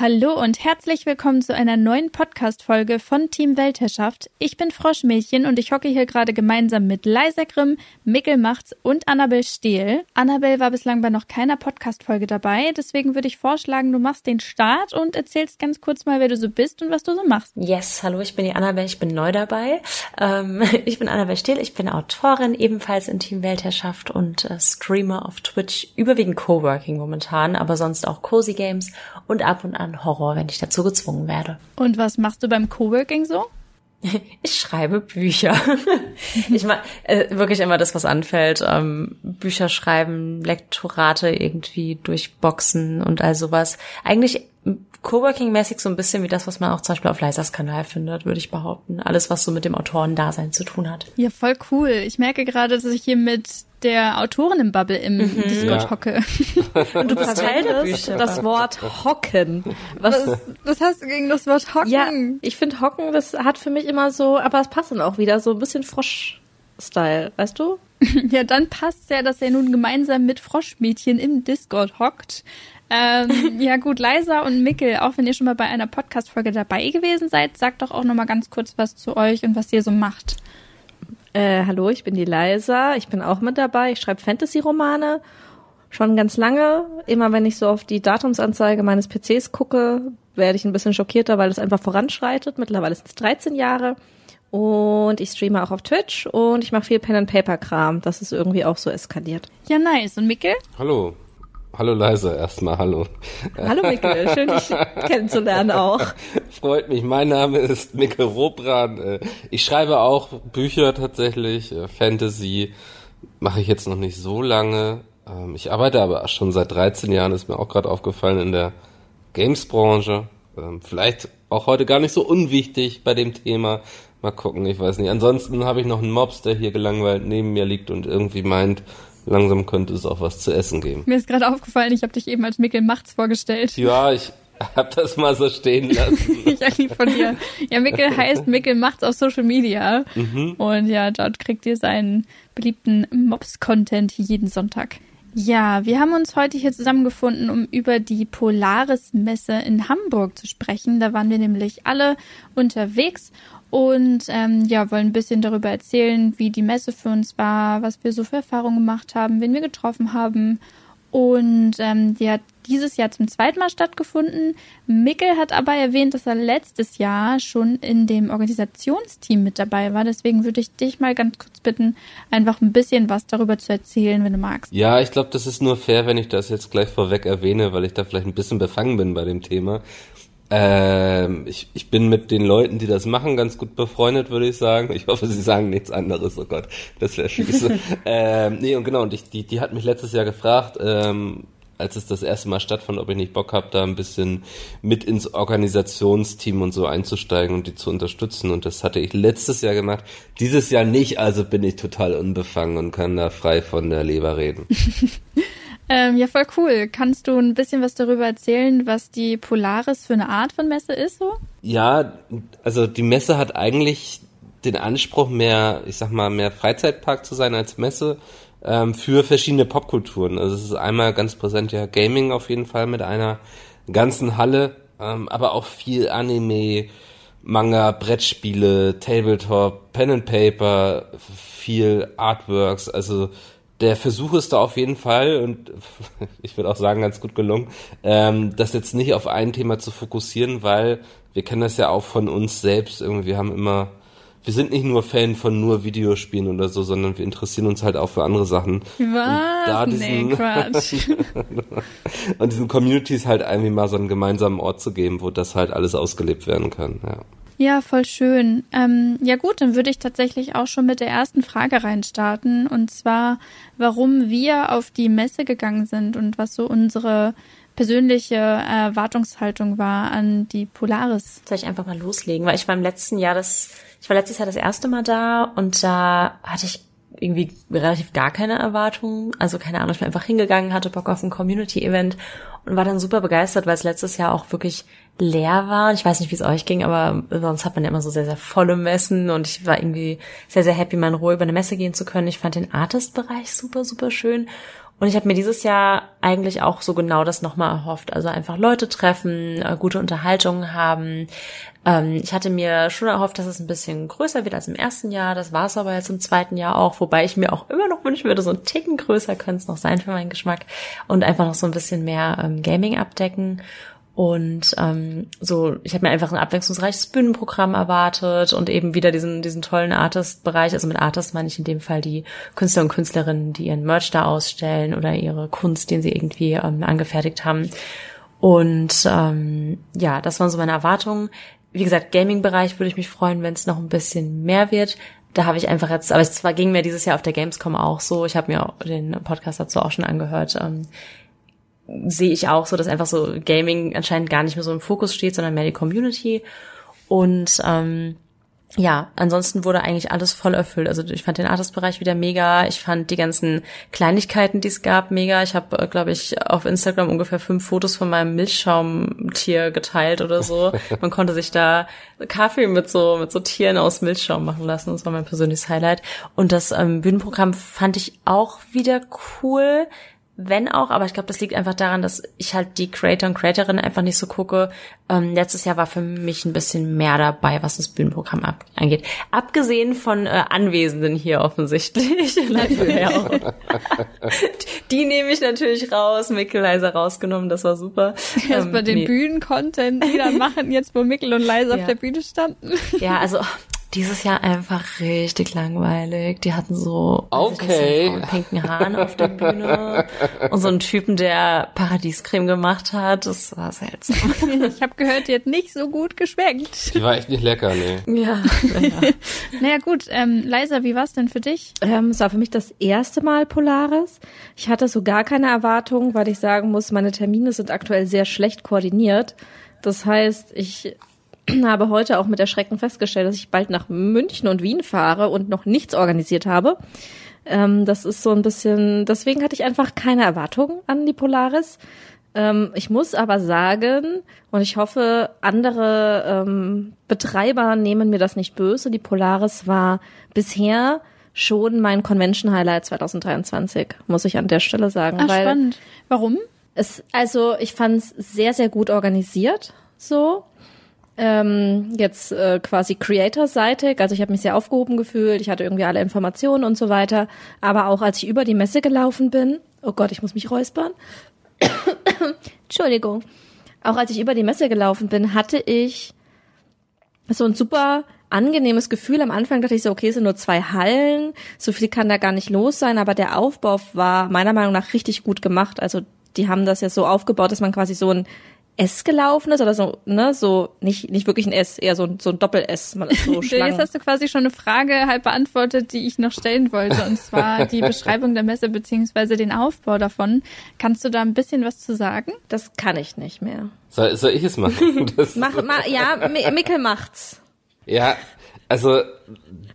Hallo und herzlich willkommen zu einer neuen Podcast-Folge von Team Weltherrschaft. Ich bin Froschmädchen und ich hocke hier gerade gemeinsam mit Leisa Grimm, Mikkel Machts und Annabel Stehl. Annabel war bislang bei noch keiner Podcast-Folge dabei, deswegen würde ich vorschlagen, du machst den Start und erzählst ganz kurz mal, wer du so bist und was du so machst. Yes, hallo, ich bin die Annabel, ich bin neu dabei. Ähm, ich bin Annabel Stehl, ich bin Autorin, ebenfalls in Team Weltherrschaft und äh, Streamer auf Twitch, überwiegend Coworking momentan, aber sonst auch Cozy Games und ab und an Horror, wenn ich dazu gezwungen werde. Und was machst du beim Coworking so? Ich schreibe Bücher. ich mache äh, wirklich immer das, was anfällt. Ähm, Bücher schreiben, Lektorate irgendwie durchboxen und all sowas. Eigentlich Coworking-mäßig so ein bisschen wie das, was man auch zum Beispiel auf Leisers Kanal findet, würde ich behaupten. Alles, was so mit dem Autorendasein zu tun hat. Ja, voll cool. Ich merke gerade, dass ich hier mit der Autorin im Bubble im mhm. Discord ja. hocke. Und du verteilst das Wort hocken. Was, was, was hast du gegen das Wort hocken? Ja, ich finde hocken, das hat für mich immer so, aber es passt dann auch wieder so ein bisschen Frosch-Style, weißt du? ja, dann passt ja, dass er nun gemeinsam mit Froschmädchen im Discord hockt. Ähm, ja gut, Leisa und Mickel, auch wenn ihr schon mal bei einer Podcast-Folge dabei gewesen seid, sagt doch auch noch mal ganz kurz was zu euch und was ihr so macht. Äh, hallo, ich bin die Leisa, ich bin auch mit dabei. Ich schreibe Fantasy-Romane schon ganz lange. Immer wenn ich so auf die Datumsanzeige meines PCs gucke, werde ich ein bisschen schockierter, weil es einfach voranschreitet. Mittlerweile sind es 13 Jahre. Und ich streame auch auf Twitch und ich mache viel Pen-and-Paper-Kram. Das ist irgendwie auch so eskaliert. Ja, nice. Und Mickel? Hallo, Hallo Leise, erstmal hallo. Hallo Mikkel, schön dich kennenzulernen auch. Freut mich, mein Name ist Mikkel Robran. Äh, ich schreibe auch Bücher tatsächlich, äh, Fantasy mache ich jetzt noch nicht so lange. Ähm, ich arbeite aber schon seit 13 Jahren, ist mir auch gerade aufgefallen, in der Games-Branche. Ähm, vielleicht auch heute gar nicht so unwichtig bei dem Thema. Mal gucken, ich weiß nicht. Ansonsten habe ich noch einen Mops, der hier gelangweilt neben mir liegt und irgendwie meint, langsam könnte es auch was zu essen geben. Mir ist gerade aufgefallen, ich habe dich eben als Mikkel Machts vorgestellt. Ja, ich hab das mal so stehen lassen. ich lieb von dir. Ja, Mikkel heißt Mikkel Machts auf Social Media. Mhm. Und ja, dort kriegt ihr seinen beliebten Mobs-Content jeden Sonntag. Ja, wir haben uns heute hier zusammengefunden, um über die Polaris-Messe in Hamburg zu sprechen. Da waren wir nämlich alle unterwegs und ähm, ja, wollen ein bisschen darüber erzählen, wie die Messe für uns war, was wir so für Erfahrungen gemacht haben, wen wir getroffen haben. Und ähm, die hat dieses Jahr zum zweiten Mal stattgefunden. Mickel hat aber erwähnt, dass er letztes Jahr schon in dem Organisationsteam mit dabei war. Deswegen würde ich dich mal ganz kurz bitten, einfach ein bisschen was darüber zu erzählen, wenn du magst. Ja, ich glaube, das ist nur fair, wenn ich das jetzt gleich vorweg erwähne, weil ich da vielleicht ein bisschen befangen bin bei dem Thema. Ähm, ich, ich bin mit den Leuten, die das machen, ganz gut befreundet, würde ich sagen. Ich hoffe, sie sagen nichts anderes. Oh Gott, das wäre fies. ähm, nee, und genau, und ich, die, die hat mich letztes Jahr gefragt, ähm, als es das erste Mal stattfand, ob ich nicht Bock habe, da ein bisschen mit ins Organisationsteam und so einzusteigen und die zu unterstützen. Und das hatte ich letztes Jahr gemacht. Dieses Jahr nicht, also bin ich total unbefangen und kann da frei von der Leber reden. Ähm, ja, voll cool. Kannst du ein bisschen was darüber erzählen, was die Polaris für eine Art von Messe ist so? Ja, also die Messe hat eigentlich den Anspruch, mehr, ich sag mal, mehr Freizeitpark zu sein als Messe ähm, für verschiedene Popkulturen. Also es ist einmal ganz präsent ja Gaming auf jeden Fall mit einer ganzen Halle, ähm, aber auch viel Anime, Manga, Brettspiele, Tabletop, Pen and Paper, viel Artworks, also der Versuch ist da auf jeden Fall und ich würde auch sagen ganz gut gelungen, ähm, das jetzt nicht auf ein Thema zu fokussieren, weil wir kennen das ja auch von uns selbst irgendwie. Wir haben immer, wir sind nicht nur Fan von nur Videospielen oder so, sondern wir interessieren uns halt auch für andere Sachen. Was? Und da diesen, nee, Quatsch. und diesen Communities halt irgendwie mal so einen gemeinsamen Ort zu geben, wo das halt alles ausgelebt werden kann. Ja. Ja, voll schön. Ähm, ja gut, dann würde ich tatsächlich auch schon mit der ersten Frage reinstarten. Und zwar, warum wir auf die Messe gegangen sind und was so unsere persönliche Erwartungshaltung war an die Polaris. Soll ich einfach mal loslegen? Weil ich war im letzten Jahr das, ich war letztes Jahr das erste Mal da und da hatte ich irgendwie relativ gar keine Erwartungen. Also keine Ahnung, ich bin einfach hingegangen, hatte Bock auf ein Community-Event und war dann super begeistert, weil es letztes Jahr auch wirklich leer war. Ich weiß nicht, wie es euch ging, aber sonst hat man ja immer so sehr, sehr volle Messen und ich war irgendwie sehr, sehr happy, mal in Ruhe über eine Messe gehen zu können. Ich fand den Artist-Bereich super, super schön Und ich habe mir dieses Jahr eigentlich auch so genau das nochmal erhofft. Also einfach Leute treffen, äh, gute Unterhaltungen haben. Ähm, ich hatte mir schon erhofft, dass es ein bisschen größer wird als im ersten Jahr. Das war es aber jetzt im zweiten Jahr auch. Wobei ich mir auch immer noch wünschen würde, so ein Ticken größer könnte es noch sein für meinen Geschmack. Und einfach noch so ein bisschen mehr ähm, Gaming abdecken. Und ähm, so, ich habe mir einfach ein abwechslungsreiches Bühnenprogramm erwartet und eben wieder diesen, diesen tollen Artist-Bereich. Also mit Artist meine ich in dem Fall die Künstler und Künstlerinnen, die ihren Merch da ausstellen oder ihre Kunst, den sie irgendwie ähm, angefertigt haben. Und ähm, ja, das waren so meine Erwartungen. Wie gesagt, Gaming-Bereich würde ich mich freuen, wenn es noch ein bisschen mehr wird. Da habe ich einfach jetzt, aber es zwar ging mir dieses Jahr auf der Gamescom auch so. Ich habe mir den Podcast dazu auch schon angehört. Ähm, sehe ich auch so, dass einfach so Gaming anscheinend gar nicht mehr so im Fokus steht, sondern mehr die Community. Und ähm, ja, ansonsten wurde eigentlich alles voll erfüllt. Also ich fand den Artist-Bereich wieder mega. Ich fand die ganzen Kleinigkeiten, die es gab, mega. Ich habe, äh, glaube ich, auf Instagram ungefähr fünf Fotos von meinem Milchschaumtier geteilt oder so. Man konnte sich da Kaffee mit so mit so Tieren aus Milchschaum machen lassen. Das war mein persönliches Highlight. Und das ähm, Bühnenprogramm fand ich auch wieder cool wenn auch, aber ich glaube, das liegt einfach daran, dass ich halt die Creator und Creatorinnen einfach nicht so gucke. Ähm, letztes Jahr war für mich ein bisschen mehr dabei, was das Bühnenprogramm ab angeht. Abgesehen von äh, Anwesenden hier offensichtlich. die nehme ich natürlich raus, Mikkel Leiser rausgenommen, das war super. Erst ähm, den nee. Bühnen-Content wieder machen, jetzt wo Mikkel und Leiser ja. auf der Bühne standen. Ja, also dieses Jahr einfach richtig langweilig. Die hatten so okay. einen pinken Haaren auf der Bühne und so einen Typen, der Paradiescreme gemacht hat. Das war seltsam. Ich habe gehört, die hat nicht so gut geschmeckt. Die war echt nicht lecker, nee. Ja. Naja, naja gut, ähm, Leisa, wie war's denn für dich? Ähm, es war für mich das erste Mal Polaris. Ich hatte so gar keine Erwartungen, weil ich sagen muss, meine Termine sind aktuell sehr schlecht koordiniert. Das heißt, ich habe heute auch mit Erschrecken festgestellt, dass ich bald nach München und Wien fahre und noch nichts organisiert habe. Ähm, das ist so ein bisschen, deswegen hatte ich einfach keine Erwartungen an die Polaris. Ähm, ich muss aber sagen, und ich hoffe, andere ähm, Betreiber nehmen mir das nicht böse, die Polaris war bisher schon mein Convention Highlight 2023, muss ich an der Stelle sagen. Ach, spannend. Warum? Es, also ich fand es sehr, sehr gut organisiert so ähm, jetzt äh, quasi Creator-seitig. Also ich habe mich sehr aufgehoben gefühlt, ich hatte irgendwie alle Informationen und so weiter. Aber auch als ich über die Messe gelaufen bin, oh Gott, ich muss mich räuspern. Entschuldigung. Auch als ich über die Messe gelaufen bin, hatte ich so ein super angenehmes Gefühl. Am Anfang dachte ich so, okay, es sind nur zwei Hallen, so viel kann da gar nicht los sein, aber der Aufbau war meiner Meinung nach richtig gut gemacht. Also die haben das ja so aufgebaut, dass man quasi so ein S gelaufen ist oder so, ne, so nicht nicht wirklich ein S, eher so, so ein Doppel S, man ist so schlank. Jetzt hast du quasi schon eine Frage halb beantwortet, die ich noch stellen wollte und zwar die Beschreibung der Messe beziehungsweise den Aufbau davon. Kannst du da ein bisschen was zu sagen? Das kann ich nicht mehr. Soll, soll ich es machen? Das Mach, ma, ja, Mickel macht's. Ja, also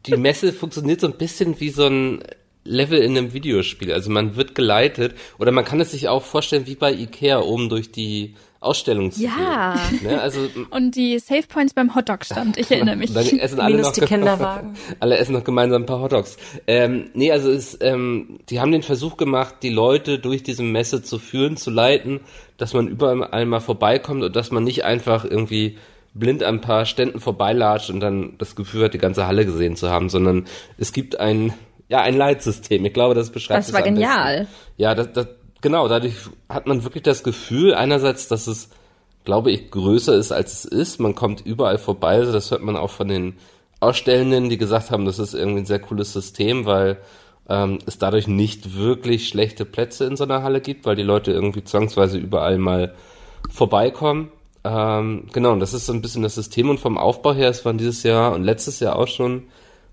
die Messe funktioniert so ein bisschen wie so ein Level in einem Videospiel. Also man wird geleitet oder man kann es sich auch vorstellen wie bei Ikea oben durch die Ausstellung zu Ja. Ne? Also, und die Save Points beim Hotdog-Stand, ich erinnere mich. Dann essen alle Minus noch die Kinderwagen. alle essen noch gemeinsam ein paar Hotdogs. Ähm, nee, also es, ähm, die haben den Versuch gemacht, die Leute durch diese Messe zu führen, zu leiten, dass man überall mal vorbeikommt und dass man nicht einfach irgendwie blind an ein paar Ständen vorbeilatscht und dann das Gefühl hat, die ganze Halle gesehen zu haben, sondern es gibt ein, ja, ein Leitsystem. Ich glaube, das beschreibt Das war genial. Ja, das, das, genau, dadurch hat man wirklich das Gefühl, einerseits, dass es, glaube ich, größer ist, als es ist. Man kommt überall vorbei. Also das hört man auch von den Ausstellenden, die gesagt haben, das ist irgendwie ein sehr cooles System, weil ähm, es dadurch nicht wirklich schlechte Plätze in so einer Halle gibt, weil die Leute irgendwie zwangsweise überall mal vorbeikommen. Ähm, genau, und das ist so ein bisschen das System und vom Aufbau her, es waren dieses Jahr und letztes Jahr auch schon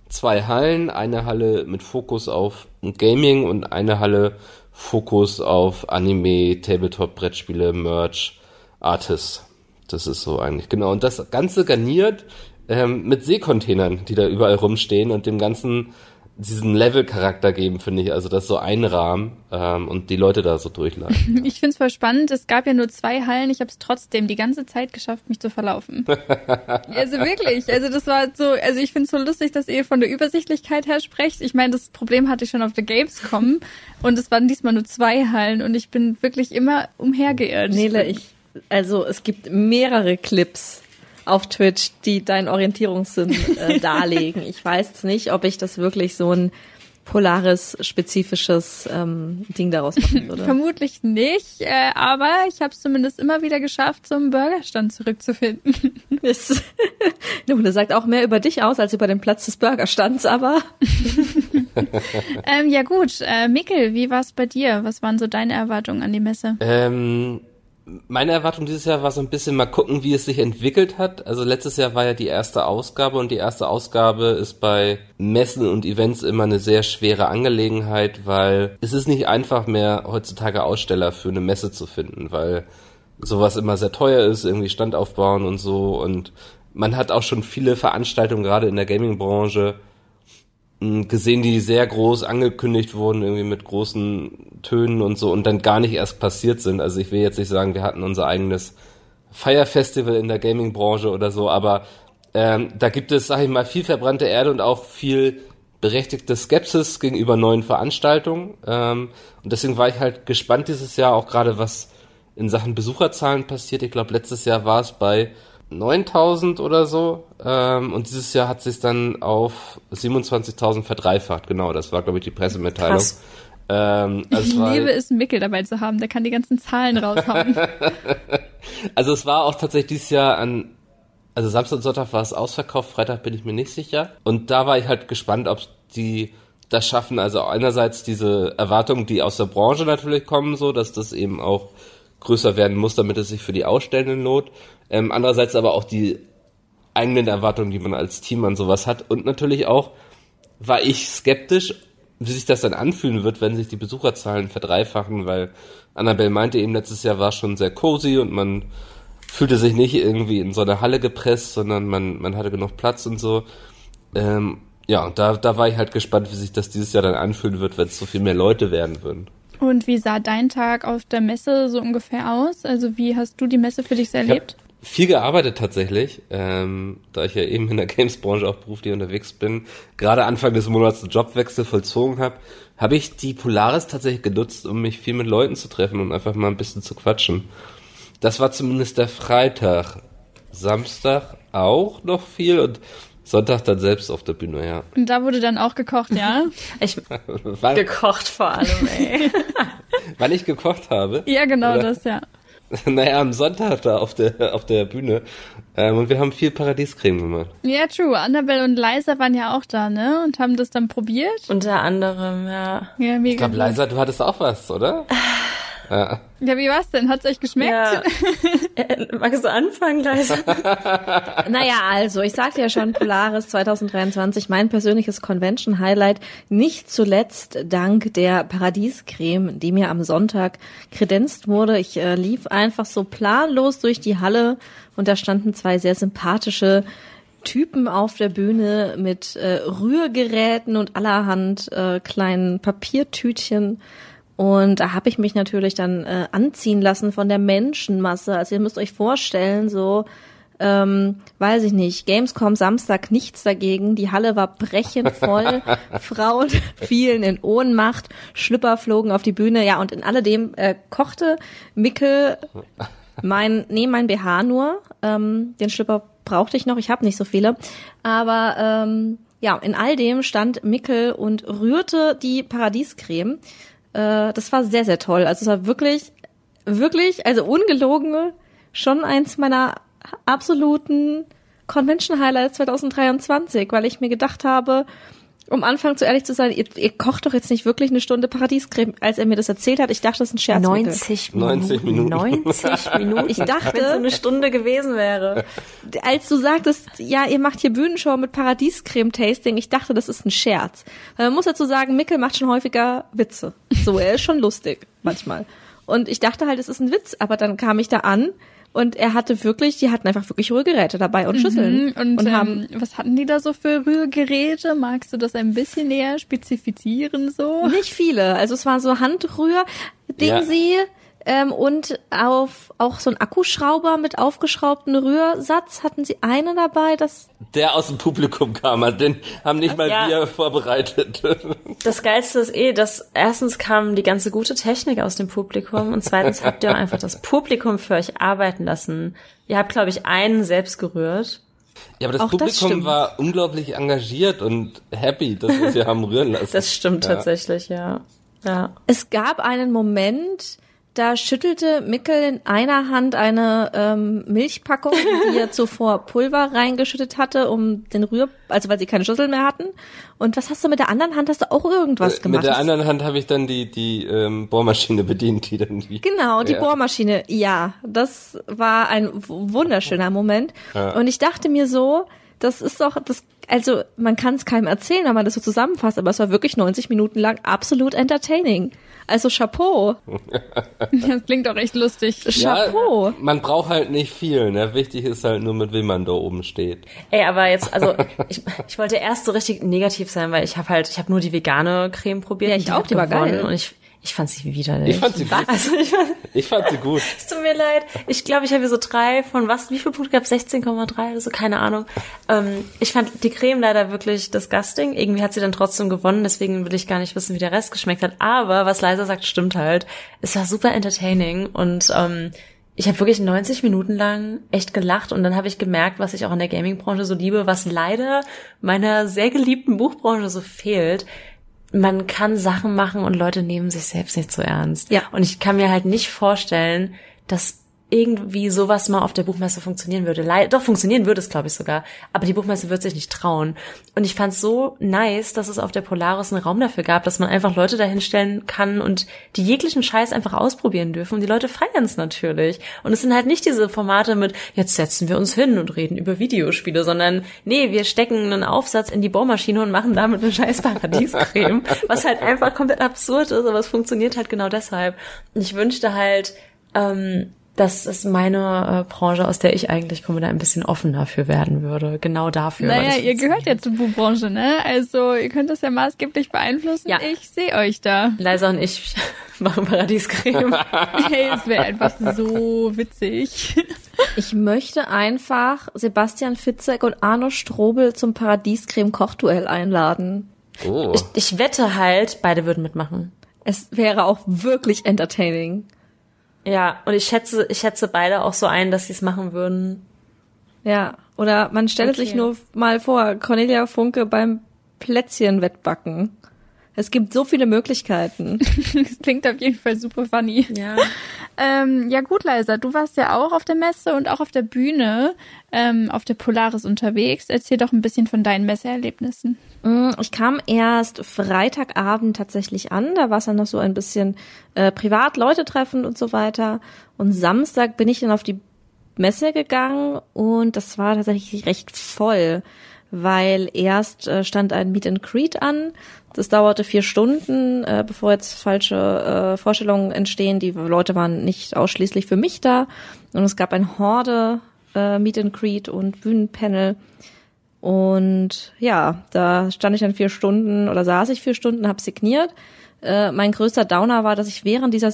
zwei Hallen, eine Halle mit Fokus auf Gaming und eine Halle Fokus auf Anime, Tabletop, Brettspiele, Merch, Artists. Das ist so eigentlich, genau. Und das Ganze garniert ähm, mit Seekontainern, die da überall rumstehen und dem ganzen diesen Level-Charakter geben, finde ich. Also das so einrahmen ähm, und die Leute da so durchleiten. Ich finde es voll spannend. Es gab ja nur zwei Hallen. Ich habe es trotzdem die ganze Zeit geschafft, mich zu verlaufen. also wirklich. Also das war so, also ich finde es so lustig, dass ihr von der Übersichtlichkeit her sprecht. Ich meine, das Problem hatte ich schon auf der Gamescom und es waren diesmal nur zwei Hallen und ich bin wirklich immer umhergeirrt. Nele, ich, also es gibt mehrere Clips auf Twitch, die deinen Orientierungssinn äh, darlegen. Ich weiß jetzt nicht, ob ich das wirklich so ein polares spezifisches ähm, Ding daraus machen würde. Vermutlich nicht, äh, aber ich habe es zumindest immer wieder geschafft, zum Burgerstand zurückzufinden. Das, das sagt auch mehr über dich aus als über den Platz des Burgerstands, aber. ähm, ja gut, äh, Mikkel, wie war es bei dir? Was waren so deine Erwartungen an die Messe? Ähm, meine Erwartung dieses Jahr war so ein bisschen mal gucken, wie es sich entwickelt hat. Also letztes Jahr war ja die erste Ausgabe und die erste Ausgabe ist bei Messen und Events immer eine sehr schwere Angelegenheit, weil es ist nicht einfach mehr heutzutage Aussteller für eine Messe zu finden, weil sowas immer sehr teuer ist, irgendwie Stand aufbauen und so und man hat auch schon viele Veranstaltungen gerade in der Gaming-Branche gesehen, die sehr groß angekündigt wurden, irgendwie mit großen Tönen und so und dann gar nicht erst passiert sind. Also ich will jetzt nicht sagen, wir hatten unser eigenes Feierfestival in der Gaming-Branche oder so, aber ähm, da gibt es, sag ich mal, viel verbrannte Erde und auch viel berechtigte Skepsis gegenüber neuen Veranstaltungen. Ähm, und deswegen war ich halt gespannt dieses Jahr auch gerade, was in Sachen Besucherzahlen passiert. Ich glaube, letztes Jahr war es bei 9000 oder so. Ähm, und dieses Jahr hat sich dann auf 27.000 verdreifacht. Genau, das war, glaube ich, die Pressemitteilung. Krass. Ähm, also ich liebe es, Mickel dabei zu haben. Der kann die ganzen Zahlen raushauen. also es war auch tatsächlich dieses Jahr an, also Samstag und Sonntag war es ausverkauft, Freitag bin ich mir nicht sicher. Und da war ich halt gespannt, ob die das schaffen. Also einerseits diese Erwartungen, die aus der Branche natürlich kommen, so, dass das eben auch größer werden muss, damit es sich für die Ausstellenden lohnt. Ähm, andererseits aber auch die eigenen Erwartungen, die man als Team an sowas hat. Und natürlich auch war ich skeptisch, wie sich das dann anfühlen wird, wenn sich die Besucherzahlen verdreifachen, weil Annabelle meinte eben, letztes Jahr war schon sehr cozy und man fühlte sich nicht irgendwie in so eine Halle gepresst, sondern man, man hatte genug Platz und so. Ähm, ja, und da, da war ich halt gespannt, wie sich das dieses Jahr dann anfühlen wird, wenn es so viel mehr Leute werden würden. Und wie sah dein Tag auf der Messe so ungefähr aus? Also wie hast du die Messe für dich erlebt? viel gearbeitet tatsächlich, ähm, da ich ja eben in der Games-Branche auch beruflich unterwegs bin. Gerade Anfang des Monats einen Jobwechsel vollzogen habe, habe ich die Polaris tatsächlich genutzt, um mich viel mit Leuten zu treffen und einfach mal ein bisschen zu quatschen. Das war zumindest der Freitag. Samstag auch noch viel und Sonntag dann selbst auf der Bühne, ja. Und da wurde dann auch gekocht, ja? Ich gekocht vor allem, ey. Wann ich gekocht habe? Ja, genau Oder? das, ja. Naja, am Sonntag da auf der, auf der Bühne. Ähm, und wir haben viel Paradiescreme gemacht. Ja, true. Annabelle und Liza waren ja auch da, ne? Und haben das dann probiert. Unter anderem, ja. Ja, mega Ich glaube, Liza, du hattest auch was, oder? Ja. wie war's denn? Hat's euch geschmeckt? Ja. Äh, magst du anfangen, Leise? naja, also, ich sagte ja schon, Polaris 2023, mein persönliches Convention-Highlight, nicht zuletzt dank der Paradiescreme, die mir am Sonntag kredenzt wurde. Ich äh, lief einfach so planlos durch die Halle und da standen zwei sehr sympathische Typen auf der Bühne mit äh, Rührgeräten und allerhand äh, kleinen Papiertütchen und da habe ich mich natürlich dann äh, anziehen lassen von der Menschenmasse. Also ihr müsst euch vorstellen, so, ähm, weiß ich nicht, Gamescom Samstag nichts dagegen. Die Halle war brechend voll. Frauen fielen in Ohnmacht, Schlüpper flogen auf die Bühne. Ja, und in alledem äh, kochte Mickel mein, nee, mein BH nur. Ähm, den Schlüpper brauchte ich noch, ich habe nicht so viele. Aber ähm, ja, in all dem stand Mickel und rührte die Paradiescreme. Äh, das war sehr, sehr toll. Also es war wirklich, wirklich, also ungelogen, schon eins meiner absoluten Convention Highlights 2023, weil ich mir gedacht habe, um Anfang zu ehrlich zu sein, ihr, ihr, kocht doch jetzt nicht wirklich eine Stunde Paradiescreme, als er mir das erzählt hat. Ich dachte, das ist ein Scherz. 90 Minuten. 90 Minuten. 90 Minuten. Ich dachte, wenn es so eine Stunde gewesen wäre. Als du sagtest, ja, ihr macht hier Bühnenshow mit Paradiescreme-Tasting, ich dachte, das ist ein Scherz. Weil man muss dazu sagen, Mickel macht schon häufiger Witze. So, er ist schon lustig manchmal. Und ich dachte halt, es ist ein Witz, aber dann kam ich da an Und er hatte wirklich, die hatten einfach wirklich Rührgeräte dabei und Schüsseln. Mhm, Und, und ähm, haben was hatten die da so für Rührgeräte? Magst du das ein bisschen näher spezifizieren so? nicht viele. Also es war so Handrühr, Ding Ja. sie. Ähm, und auf auch so ein Akkuschrauber mit aufgeschraubten Rührsatz hatten sie eine dabei, das Der aus dem Publikum kam, also den haben nicht mal Ja. wir vorbereitet. Das Geilste ist eh, dass erstens kam die ganze gute Technik aus dem Publikum und zweitens habt ihr auch einfach das Publikum für euch arbeiten lassen. Ihr habt, glaube ich, einen selbst gerührt. Ja, aber das Auch das Publikum stimmt. war unglaublich engagiert und happy, dass wir sie haben rühren lassen. Das stimmt Ja. tatsächlich, ja. Ja. Es gab einen Moment, da schüttelte Mickel in einer Hand eine ähm, Milchpackung, die er zuvor Pulver reingeschüttet hatte, um den Rühr, also weil sie keine Schüssel mehr hatten. Und was hast du mit der anderen Hand? Hast du auch irgendwas gemacht? Mit der anderen Hand habe ich dann die, die ähm, Bohrmaschine bedient, die dann die. Genau, die Ja. Bohrmaschine. Ja, das war ein wunderschöner Moment. Ja. Und ich dachte mir so, das ist doch, das, also man kann es keinem erzählen, wenn man das so zusammenfasst, aber es war wirklich 90 Minuten lang absolut entertaining. Also Chapeau, Das klingt doch echt lustig. Chapeau. Ja, man braucht halt nicht viel, ne? Wichtig ist halt nur, mit wem man da oben steht. Ey, aber jetzt, also ich, ich wollte erst so richtig negativ sein, weil ich habe halt, ich habe nur die vegane Creme probiert. Ja, ich auch, die war geil. Und ich, ich fand sie widerlich. Ich fand sie gut. Also ich fand, Ich fand sie gut. es tut mir leid. Ich glaube, ich habe hier so drei von was, wie viel Punkte gab 16,3 oder so, keine Ahnung. Ähm, ich fand die Creme leider wirklich disgusting. Irgendwie hat sie dann trotzdem gewonnen, deswegen will ich gar nicht wissen, wie der Rest geschmeckt hat. Aber was Leiser sagt, stimmt halt. Es war super entertaining und ähm, ich habe wirklich 90 Minuten lang echt gelacht und dann habe ich gemerkt, was ich auch in der Gaming-Branche so liebe, was leider meiner sehr geliebten Buchbranche so fehlt. Man kann Sachen machen und Leute nehmen sich selbst nicht so ernst. Ja. Und ich kann mir halt nicht vorstellen, dass irgendwie sowas mal auf der Buchmesse funktionieren würde. Lei- Doch, funktionieren würde es, glaube ich, sogar. Aber die Buchmesse wird sich nicht trauen. Und ich fand es so nice, dass es auf der Polaris einen Raum dafür gab, dass man einfach Leute dahinstellen kann und die jeglichen Scheiß einfach ausprobieren dürfen. Und die Leute feiern es natürlich. Und es sind halt nicht diese Formate mit, jetzt setzen wir uns hin und reden über Videospiele, sondern nee, wir stecken einen Aufsatz in die Bohrmaschine und machen damit eine scheiß Paradiescreme. was halt einfach komplett absurd ist, aber es funktioniert halt genau deshalb. Und ich wünschte halt, ähm, dass es meine äh, Branche, aus der ich eigentlich komme, da ein bisschen offener für werden würde. Genau dafür. Naja, ihr gehört ja zur Buchbranche, ne? Also ihr könnt das ja maßgeblich beeinflussen. Ja. Ich sehe euch da. Leisa und ich machen Paradiescreme. Hey, es wäre einfach so witzig. Ich möchte einfach Sebastian Fitzek und Arno Strobel zum Paradiescreme-Kochduell einladen. Oh. ich, ich wette halt, beide würden mitmachen. Es wäre auch wirklich entertaining. Ja, und ich schätze, ich schätze beide auch so ein, dass sie es machen würden. Ja, oder man stellt Okay. sich nur mal vor, Cornelia Funke beim Plätzchenwettbacken. Es gibt so viele Möglichkeiten. Das klingt auf jeden Fall super funny. Ja. Ähm, ja gut, Leisa, du warst ja auch auf der Messe und auch auf der Bühne ähm, auf der Polaris unterwegs. Erzähl doch ein bisschen von deinen Messeerlebnissen. Mm, Ich kam erst Freitagabend tatsächlich an. Da war es dann noch so ein bisschen äh, privat, Leute treffen und so weiter. Und Samstag bin ich dann auf die Messe gegangen und das war tatsächlich recht voll, weil erst äh, stand ein Meet and Greet an. Das dauerte vier Stunden, äh, bevor jetzt falsche äh, Vorstellungen entstehen. Die Leute waren nicht ausschließlich für mich da. Und es gab ein Horde äh, Meet and Greet und Bühnenpanel. Und ja, da stand ich dann vier Stunden oder saß ich vier Stunden, habe signiert. Äh, mein größter Downer war, dass ich während dieser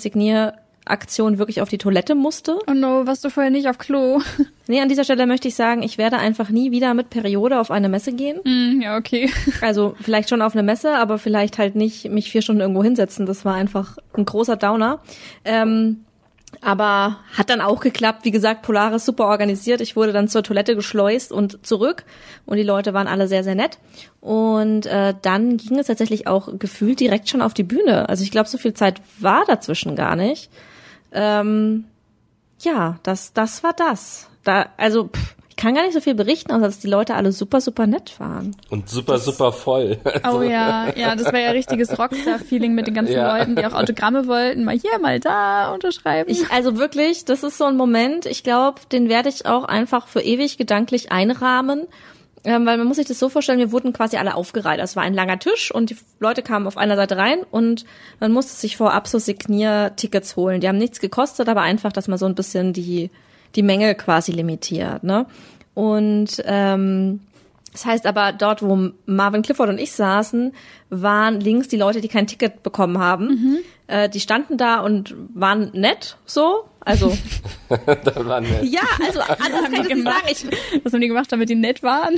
Signieraktion wirklich auf die Toilette musste. Oh no, warst du vorher nicht auf Klo? Nee, an dieser Stelle möchte ich sagen, ich werde einfach nie wieder mit Periode auf eine Messe gehen. Hm, ja, okay. Also vielleicht schon auf eine Messe, aber vielleicht halt nicht mich vier Stunden irgendwo hinsetzen. Das war einfach ein großer Downer. Ähm, aber hat dann auch geklappt. Wie gesagt, Polaris super organisiert. Ich wurde dann zur Toilette geschleust und zurück. Und die Leute waren alle sehr, sehr nett. Und äh, dann ging es tatsächlich auch gefühlt direkt schon auf die Bühne. Also ich glaube, so viel Zeit war dazwischen gar nicht. Ähm, ja, das, das war das. Da, also pff, ich kann gar nicht so viel berichten, außer dass die Leute alle super, super nett waren. Und super, super voll. Oh ja, ja, das war ja richtiges Rockstar-Feeling mit den ganzen Ja. Leuten, die auch Autogramme wollten. Mal hier, mal da unterschreiben. Ich, also wirklich, das ist so ein Moment, ich glaube, den werde ich auch einfach für ewig gedanklich einrahmen. Ähm, weil man muss sich das so vorstellen, wir wurden quasi alle aufgereiht. Es war ein langer Tisch und die Leute kamen auf einer Seite rein und man musste sich vorab so Signiertickets holen. Die haben nichts gekostet, aber einfach, dass man so ein bisschen die die Menge quasi limitiert. Ne? Und ähm, das heißt aber, dort, wo Marvin Clifford und ich saßen, waren links die Leute, die kein Ticket bekommen haben. Mhm. Äh, die standen da und waren nett, so. Also. da waren nett. Ja, also anders kann ich nicht sagen. Ich, Was haben die gemacht, damit die nett waren?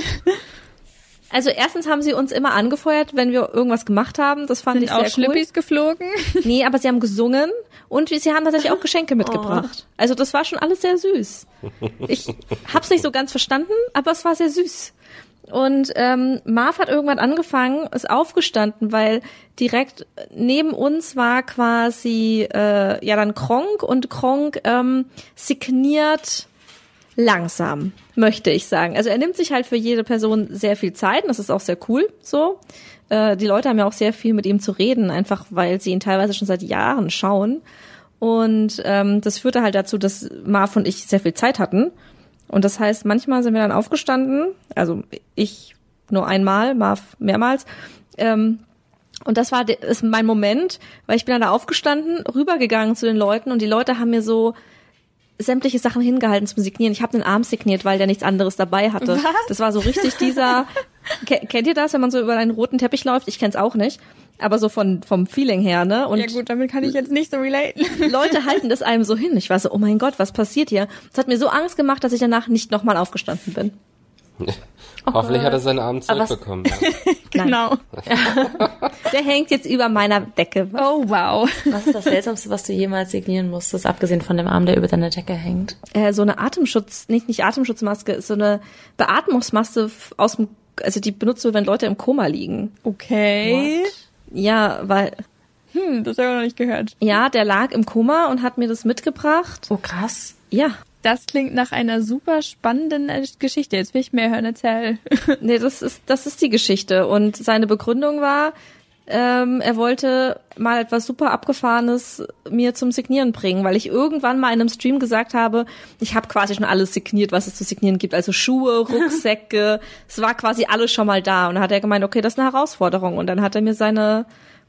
Also erstens haben sie uns immer angefeuert, wenn wir irgendwas gemacht haben. Das fand Sind ich sehr auch cool. Schlippis geflogen? Nee, aber sie haben gesungen und sie haben tatsächlich auch Geschenke mitgebracht. Also das war schon alles sehr süß. Ich hab's nicht so ganz verstanden, aber es war sehr süß. Und ähm, Marv hat irgendwann angefangen, ist aufgestanden, weil direkt neben uns war quasi äh, ja dann Kronk und Kronk ähm, signiert langsam, möchte ich sagen. Also er nimmt sich halt für jede Person sehr viel Zeit und das ist auch sehr cool so. Äh, die Leute haben ja auch sehr viel mit ihm zu reden, einfach weil sie ihn teilweise schon seit Jahren schauen. Und ähm, das führte halt dazu, dass Marv und ich sehr viel Zeit hatten. Und das heißt, manchmal sind wir dann aufgestanden, also ich nur einmal, Marv mehrmals. Ähm, und das war ist mein Moment, weil ich bin dann da aufgestanden, rübergegangen zu den Leuten und die Leute haben mir so sämtliche Sachen hingehalten zum Signieren. Ich habe den Arm signiert, weil der nichts anderes dabei hatte. Was? Das war so richtig dieser. Ke- kennt ihr das, wenn man so über einen roten Teppich läuft? Ich kenn's auch nicht, aber so von vom Feeling her, ne? Und ja gut, damit kann ich jetzt nicht so relaten. Leute halten das einem so hin. Ich war so, oh mein Gott, was passiert hier? Das hat mir so Angst gemacht, dass ich danach nicht nochmal aufgestanden bin. Hoffentlich hat er seinen Arm zurückbekommen. Ja. genau. Der hängt jetzt über meiner Decke. Oh wow. Was ist das Seltsamste, was du jemals signieren musstest, abgesehen von dem Arm, der über deiner Decke hängt? Äh, so eine Atemschutz, nicht nicht Atemschutzmaske, ist so eine Beatmungsmaske aus dem, also die benutzt du, wenn Leute im Koma liegen. Okay. Ja, weil Hm, das habe ich noch nicht gehört. ja, der lag im Koma und hat mir das mitgebracht. Oh, krass. Ja, Das klingt nach einer super spannenden äh, Geschichte. Jetzt will ich mehr hören, erzähl. nee, das ist das ist die Geschichte und seine Begründung war, ähm, er wollte mal etwas super abgefahrenes mir zum Signieren bringen, weil ich irgendwann mal in einem Stream gesagt habe, ich habe quasi schon alles signiert, was es zu signieren gibt, also Schuhe, Rucksäcke, es war quasi alles schon mal da und dann hat er gemeint, okay, das ist eine Herausforderung und dann hat er mir seine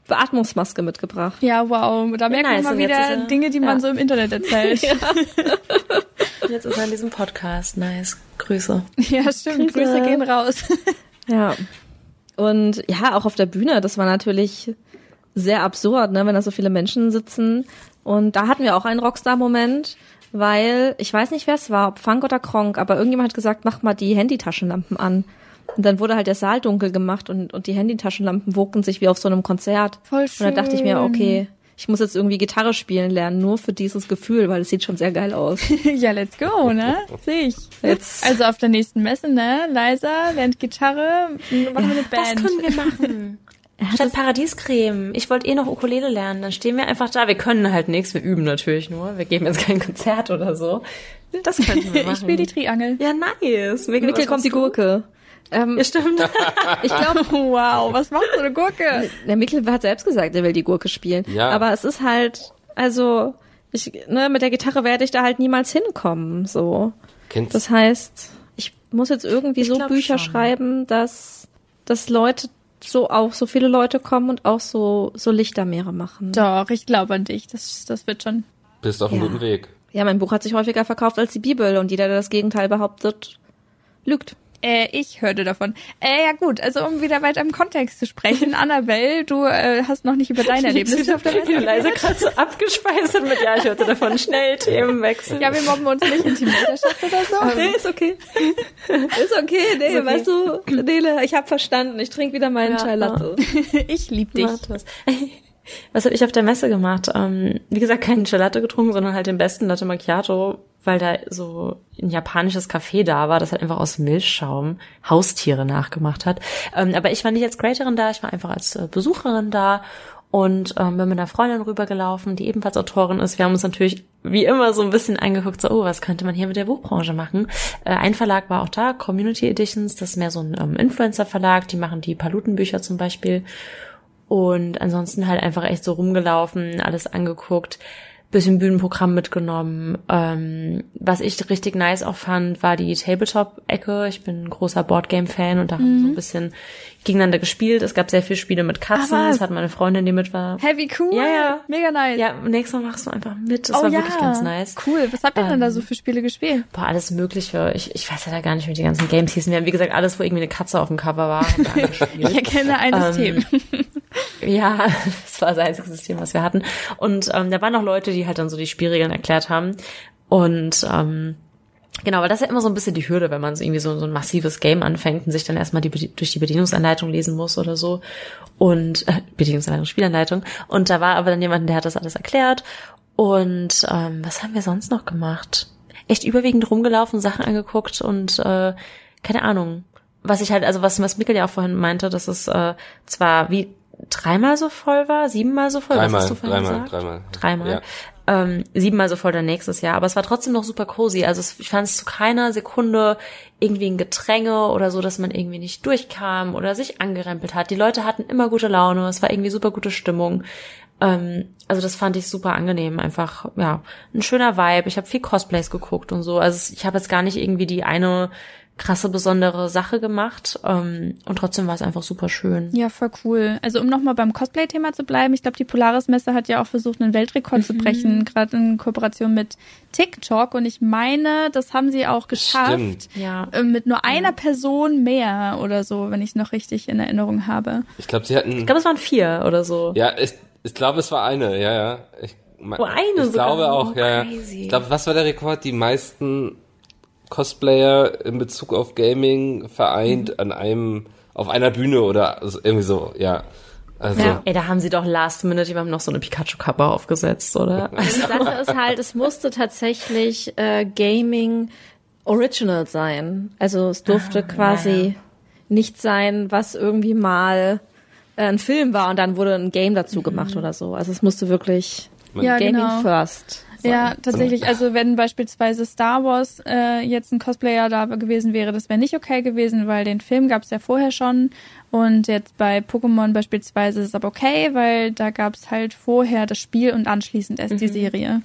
Beatmungsmaske mitgebracht. Ja, wow. Da merkt nice. man mal wieder er- Dinge, die man ja. so im Internet erzählt. Ja, Jetzt ist er in diesem Podcast. Nice. Grüße. stimmt. Grüße. Grüße gehen raus. Ja. Und ja, auch auf der Bühne, das war natürlich sehr absurd, ne, wenn da so viele Menschen sitzen. Und da hatten wir auch einen Rockstar-Moment, weil ich weiß nicht, wer es war, ob Funk oder Kronk, aber irgendjemand hat gesagt, mach mal die Handytaschenlampen an. Und dann wurde halt der Saal dunkel gemacht und, und die Handytaschenlampen wogten sich wie auf so einem Konzert. Voll Und dann dachte ich mir, schön. okay, ich muss jetzt irgendwie Gitarre spielen lernen, nur für dieses Gefühl, weil es sieht schon sehr geil aus. ja, let's go, ne? Sehe ich. Jetzt, Also auf der nächsten Messe, ne? Leisa lernt Gitarre, machen wir eine Das Band. können wir machen. Statt Paradiescreme. Ich wollte eh noch Ukulele lernen. Dann stehen wir einfach da. Wir können halt nichts. Wir üben natürlich nur. Wir geben jetzt kein Konzert oder so. Das könnten wir machen. Ich spiele die Triangel. Ja, nice. Mikkel kommt die? Gurke. Ähm, Ja, stimmt. ich glaube, Wow, was macht so eine Gurke? Der Mikkel hat selbst gesagt, er will die Gurke spielen. Ja. Aber es ist halt, also, ich, ne, mit der Gitarre werde ich da halt niemals hinkommen, so. Kennst, Das heißt, ich muss jetzt irgendwie Ich so Bücher schon. schreiben, dass, dass Leute so auch so viele Leute kommen und auch so, so Lichtermeere machen. Doch, ich glaube an dich. Das, das wird schon. bist auf einem Ja. guten Weg. Ja, mein Buch hat sich häufiger verkauft als die Bibel und jeder, der das Gegenteil behauptet, lügt. Äh, ich hörte davon. Äh, ja gut, also um wieder weiter im Kontext zu sprechen. Annabelle, du äh, hast noch nicht über dein Erlebnis auf der Messe leise gerade so abgespeist mit, ja, ich hörte davon schnell Themenwechsel. Ja, wir mobben uns nicht in Teamleiterschaft oder so. Nee, ist okay. ist okay, nee, Ist okay. weißt du, Nele, ich hab verstanden. Ich trinke wieder meinen Ja, Chai Latte. Ich lieb dich. Warte, Was, habe ich auf der Messe gemacht? Ähm, wie gesagt, keinen Gelato getrunken, sondern halt den besten Latte Macchiato, weil da so ein japanisches Café da war, das halt einfach aus Milchschaum Haustiere nachgemacht hat. Ähm, aber ich war nicht als Creatorin da, ich war einfach als äh, Besucherin da und ähm, bin mit einer Freundin rübergelaufen, die ebenfalls Autorin ist. Wir haben uns natürlich wie immer so ein bisschen angeguckt, so, oh, was könnte man hier mit der Buchbranche machen? Äh, ein Verlag war auch da, Community Editions, das ist mehr so ein ähm, Influencer-Verlag, die machen die Palutenbücher zum Beispiel. Und ansonsten halt einfach echt so rumgelaufen, alles angeguckt. bisschen Bühnenprogramm mitgenommen. Ähm, was ich richtig nice auch fand, war die Tabletop-Ecke. Ich bin ein großer Boardgame-Fan und da haben wir so ein bisschen gegeneinander gespielt. Es gab sehr viele Spiele mit Katzen. Was? das hat meine Freundin, die mit war. Heavy cool. Ja, ja. Mega nice. Ja, nächstes Mal machst du einfach mit. Das oh war ja. wirklich ganz nice. Cool. Was habt ihr denn da Ähm, so für Spiele gespielt? Boah, alles Mögliche. Ich, ich weiß ja da gar nicht, wie die ganzen Games hießen. Wir haben, wie gesagt, alles, wo irgendwie eine Katze auf dem Cover war, haben Ich erkenne ein System. Ja, das war das einzige System, was wir hatten. Und ähm, da waren noch Leute, die halt dann so die Spielregeln erklärt haben. Und ähm, genau, weil das ist ja immer so ein bisschen die Hürde, wenn man so irgendwie so, so ein massives Game anfängt und sich dann erstmal die, durch die Bedienungsanleitung lesen muss oder so. Und äh, Bedienungsanleitung, Spielanleitung. Und da war aber dann jemand, der hat das alles erklärt. Und ähm, was haben wir sonst noch gemacht? Echt überwiegend rumgelaufen, Sachen angeguckt und äh, keine Ahnung. Was ich halt, also was, was Mikkel ja auch vorhin meinte, dass es äh, zwar wie dreimal so voll war, siebenmal so voll, was Dreimal, hast du vorhin dreimal, gesagt? dreimal. Dreimal. Ja. Ähm, siebenmal so voll dann nächstes Jahr. Aber es war trotzdem noch super cozy. Also es, ich fand es zu keiner Sekunde irgendwie ein Gedränge oder so, dass man irgendwie nicht durchkam oder sich angerempelt hat. Die Leute hatten immer gute Laune. Es war irgendwie super gute Stimmung. Ähm, also das fand ich super angenehm. Einfach, ja, ein schöner Vibe. Ich habe viel Cosplays geguckt und so. Also ich habe jetzt gar nicht irgendwie die eine krasse besondere Sache gemacht. Ähm, und trotzdem war es einfach super schön. Ja, voll cool. Also um nochmal beim Cosplay-Thema zu bleiben, ich glaube, die Polaris-Messe hat ja auch versucht, einen Weltrekord zu brechen, gerade in Kooperation mit TikTok. Und ich meine, das haben sie auch geschafft. Stimmt. Ja. Äh, Mit nur einer Person mehr oder so, wenn ich es noch richtig in Erinnerung habe. Ich glaube, sie hatten. Ich glaube, es waren vier oder so. ja, ich, ich glaube, es war eine, ja, ja. Ich, Oh, eine ich sogar. glaube auch, Oh, ja, ja. crazy. Ich glaube, was war der Rekord? Die meisten Cosplayer in Bezug auf Gaming vereint an einem, auf einer Bühne oder irgendwie so, ja. Also, Ja. Ey, da haben sie doch last minute jemandem noch so eine Pikachu-Kappe aufgesetzt, oder? Die Sache ist halt, es musste tatsächlich äh, Gaming Original sein. Also es durfte quasi nicht sein, was irgendwie mal äh, ein Film war und dann wurde ein Game dazu gemacht oder so. Also es musste wirklich Ja, Gaming genau. first. Ja, tatsächlich. Also wenn beispielsweise Star Wars äh, jetzt ein Cosplayer da gewesen wäre, das wäre nicht okay gewesen, weil den Film gab es ja vorher schon. Und jetzt bei Pokémon beispielsweise ist es aber okay, weil da gab es halt vorher das Spiel und anschließend erst die Serie.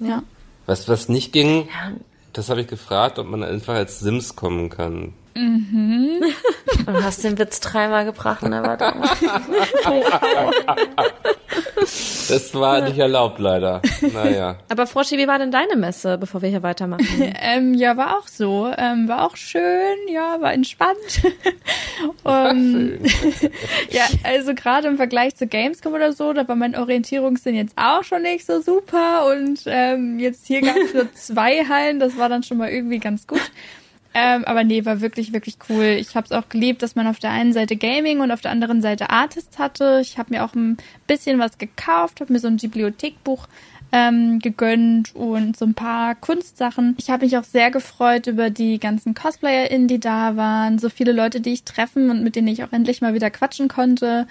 Ja. was, was nicht ging, das habe ich gefragt, ob man einfach als Sims kommen kann. Du hast den Witz dreimal gebracht und er war da. Das war nicht erlaubt, leider. Naja. Aber Froschi, wie war denn deine Messe, bevor wir hier weitermachen? Ähm, ja, war auch so. Ähm, war auch schön, ja, war entspannt. um, ja, also gerade im Vergleich zu Gamescom oder so, da war mein Orientierungssinn jetzt auch schon nicht so super. Und ähm, jetzt hier gab es nur zwei Hallen, das war dann schon mal irgendwie ganz gut. Ähm, aber nee, war wirklich, wirklich cool. Ich habe es auch geliebt, dass man auf der einen Seite Gaming und auf der anderen Seite Artists hatte. Ich habe mir auch ein bisschen was gekauft, habe mir so ein Bibliothekbuch ähm, gegönnt und so ein paar Kunstsachen. Ich habe mich auch sehr gefreut über die ganzen CosplayerInnen, die da waren. So viele Leute, die ich treffen und mit denen ich auch endlich mal wieder quatschen konnte.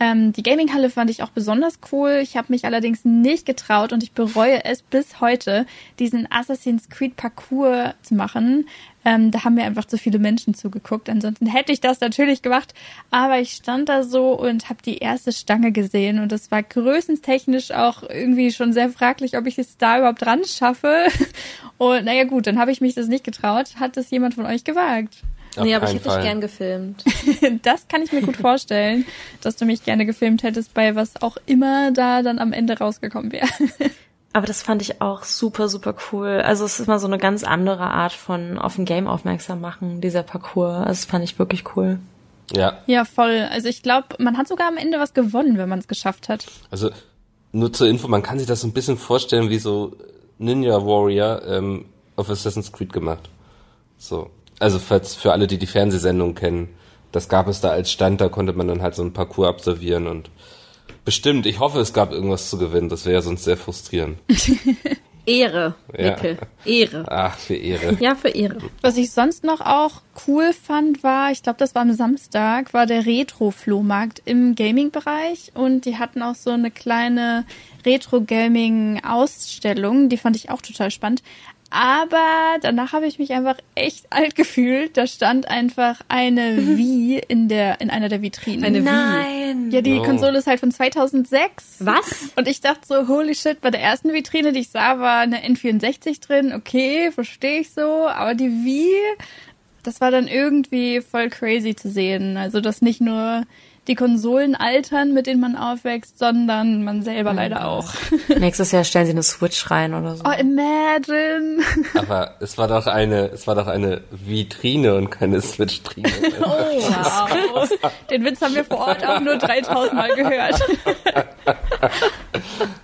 Ähm, die Gaminghalle fand ich auch besonders cool. Ich habe mich allerdings nicht getraut und ich bereue es bis heute, diesen Assassin's Creed Parcours zu machen. Ähm, da haben mir einfach zu viele Menschen zugeguckt. Ansonsten hätte ich das natürlich gemacht. Aber ich stand da so und habe die erste Stange gesehen und das war größentechnisch auch irgendwie schon sehr fraglich, ob ich es da überhaupt dran schaffe. Und naja gut, dann habe ich mich das nicht getraut. Hat es jemand von euch gewagt? Auf nee, aber ich hätte dich Fall. gern gefilmt. Das kann ich mir gut vorstellen, dass du mich gerne gefilmt hättest, bei was auch immer da dann am Ende rausgekommen wäre. Aber das fand ich auch super, super cool. Also es ist mal so eine ganz andere Art von auf ein Game aufmerksam machen, dieser Parcours. Also das fand ich wirklich cool. Ja, Ja, voll. Also ich glaube, man hat sogar am Ende was gewonnen, wenn man es geschafft hat. also nur zur Info, man kann sich das so ein bisschen vorstellen wie so Ninja Warrior ähm, auf Assassin's Creed gemacht. So. Also falls für alle, die die Fernsehsendung kennen, das gab es da als Stand, da konnte man dann halt so einen Parcours absolvieren und bestimmt, ich hoffe, es gab irgendwas zu gewinnen, das wäre ja sonst sehr frustrierend. Ehre, Ja. Nickel. Ehre. Ach, für Ehre. Ja, für Ehre. Was ich sonst noch auch cool fand, war, ich glaube, das war am Samstag, war der Retro-Flohmarkt im Gaming-Bereich und die hatten auch so eine kleine Retro-Gaming-Ausstellung, die fand ich auch total spannend. Aber danach habe ich mich einfach echt alt gefühlt. Da stand einfach eine Wii in der in einer der Vitrinen. Eine Wii. Nein. Nein. Ja, die Oh. Konsole ist halt von 2006. Was? Und ich dachte so, holy shit, bei der ersten Vitrine, die ich sah, war eine N64 drin. Okay, verstehe ich so. Aber die Wii, das war dann irgendwie voll crazy zu sehen. Also, dass nicht nur die Konsolen altern, mit denen man aufwächst, sondern man selber leider auch. Nächstes Jahr stellen sie eine Switch rein oder so. Oh, imagine. Aber es war doch eine, es war doch eine Vitrine und keine Switch-Trine. Oh, wow. Den Witz haben wir vor Ort auch nur 3000 Mal gehört.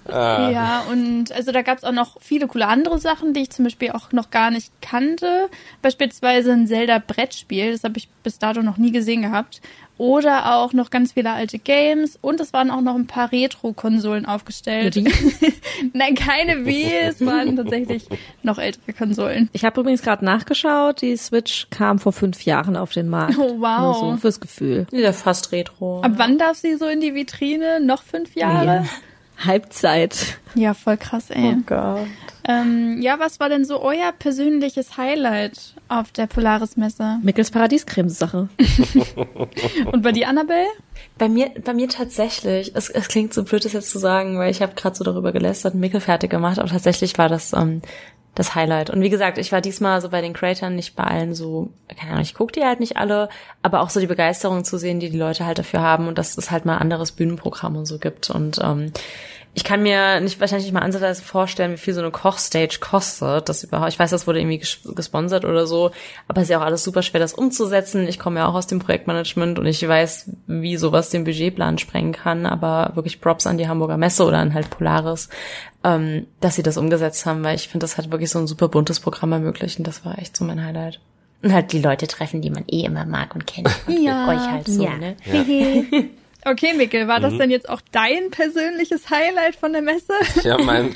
Ja, und also da gab es auch noch viele coole andere Sachen, die ich zum Beispiel auch noch gar nicht kannte. Beispielsweise ein Zelda-Brettspiel, das habe ich bis dato noch nie gesehen gehabt. Oder auch noch ganz viele alte Games und es waren auch noch ein paar Retro-Konsolen aufgestellt. Nein, keine Wii, es waren tatsächlich noch ältere Konsolen. Ich habe übrigens gerade nachgeschaut, die Switch kam vor fünf Jahren auf den Markt. Oh, wow. Nur so fürs Gefühl. Wieder fast Retro. Ab wann darf sie so in die Vitrine? Noch fünf Jahre? Halbzeit. Ja, voll krass, ey. Oh Gott. Ähm, ja, was war denn so euer persönliches Highlight auf der Polaris-Messe? Mickels Paradiescreme-Sache. Und bei dir, Annabelle? Bei mir, bei mir tatsächlich, es, es klingt so blöd, das jetzt zu sagen, weil ich habe gerade so darüber gelästert und Mickel fertig gemacht, aber tatsächlich war das ähm, das Highlight. Und wie gesagt, ich war diesmal so bei den Creatoren nicht bei allen so, keine Ahnung, ich gucke die halt nicht alle, aber auch so die Begeisterung zu sehen, die die Leute halt dafür haben und dass es halt mal anderes Bühnenprogramm und so gibt. Und ähm, ich kann mir nicht wahrscheinlich nicht mal ansatzweise vorstellen, wie viel so eine Kochstage kostet. Das überhaupt, ich weiß, das wurde irgendwie ges- gesponsert oder so, aber es ist ja auch alles super schwer, das umzusetzen. Ich komme ja auch aus dem Projektmanagement und ich weiß, wie sowas den Budgetplan sprengen kann, aber wirklich Props an die Hamburger Messe oder an halt Polaris, ähm, dass sie das umgesetzt haben, weil ich finde, das hat wirklich so ein super buntes Programm ermöglicht und das war echt so mein Highlight. Und halt die Leute treffen, die man eh immer mag und kennt. Und Ja. euch halt so, Ja. ne? Okay, Mikkel, war das denn jetzt auch dein persönliches Highlight von der Messe? Ja, mein,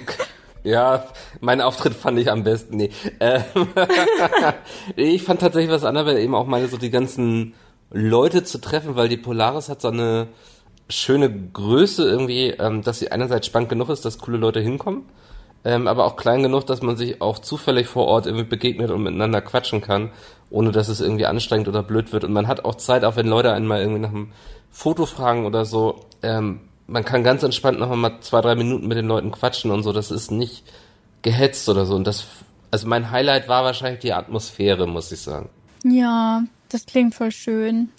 ja, mein Auftritt fand ich am besten. Nee. Ähm, ich fand tatsächlich was Annabelle eben auch meine, so die ganzen Leute zu treffen, weil die Polaris hat so eine schöne Größe irgendwie, ähm, dass sie einerseits spannend genug ist, dass coole Leute hinkommen, ähm, aber auch klein genug, dass man sich auch zufällig vor Ort irgendwie begegnet und miteinander quatschen kann, ohne dass es irgendwie anstrengend oder blöd wird. Und man hat auch Zeit, auch wenn Leute einmal irgendwie nach einem Foto fragen oder so, ähm, man kann ganz entspannt noch mal zwei, drei Minuten mit den Leuten quatschen und so. Das ist nicht gehetzt oder so. Und das, also mein Highlight war wahrscheinlich die Atmosphäre, muss ich sagen. Ja, das klingt voll schön.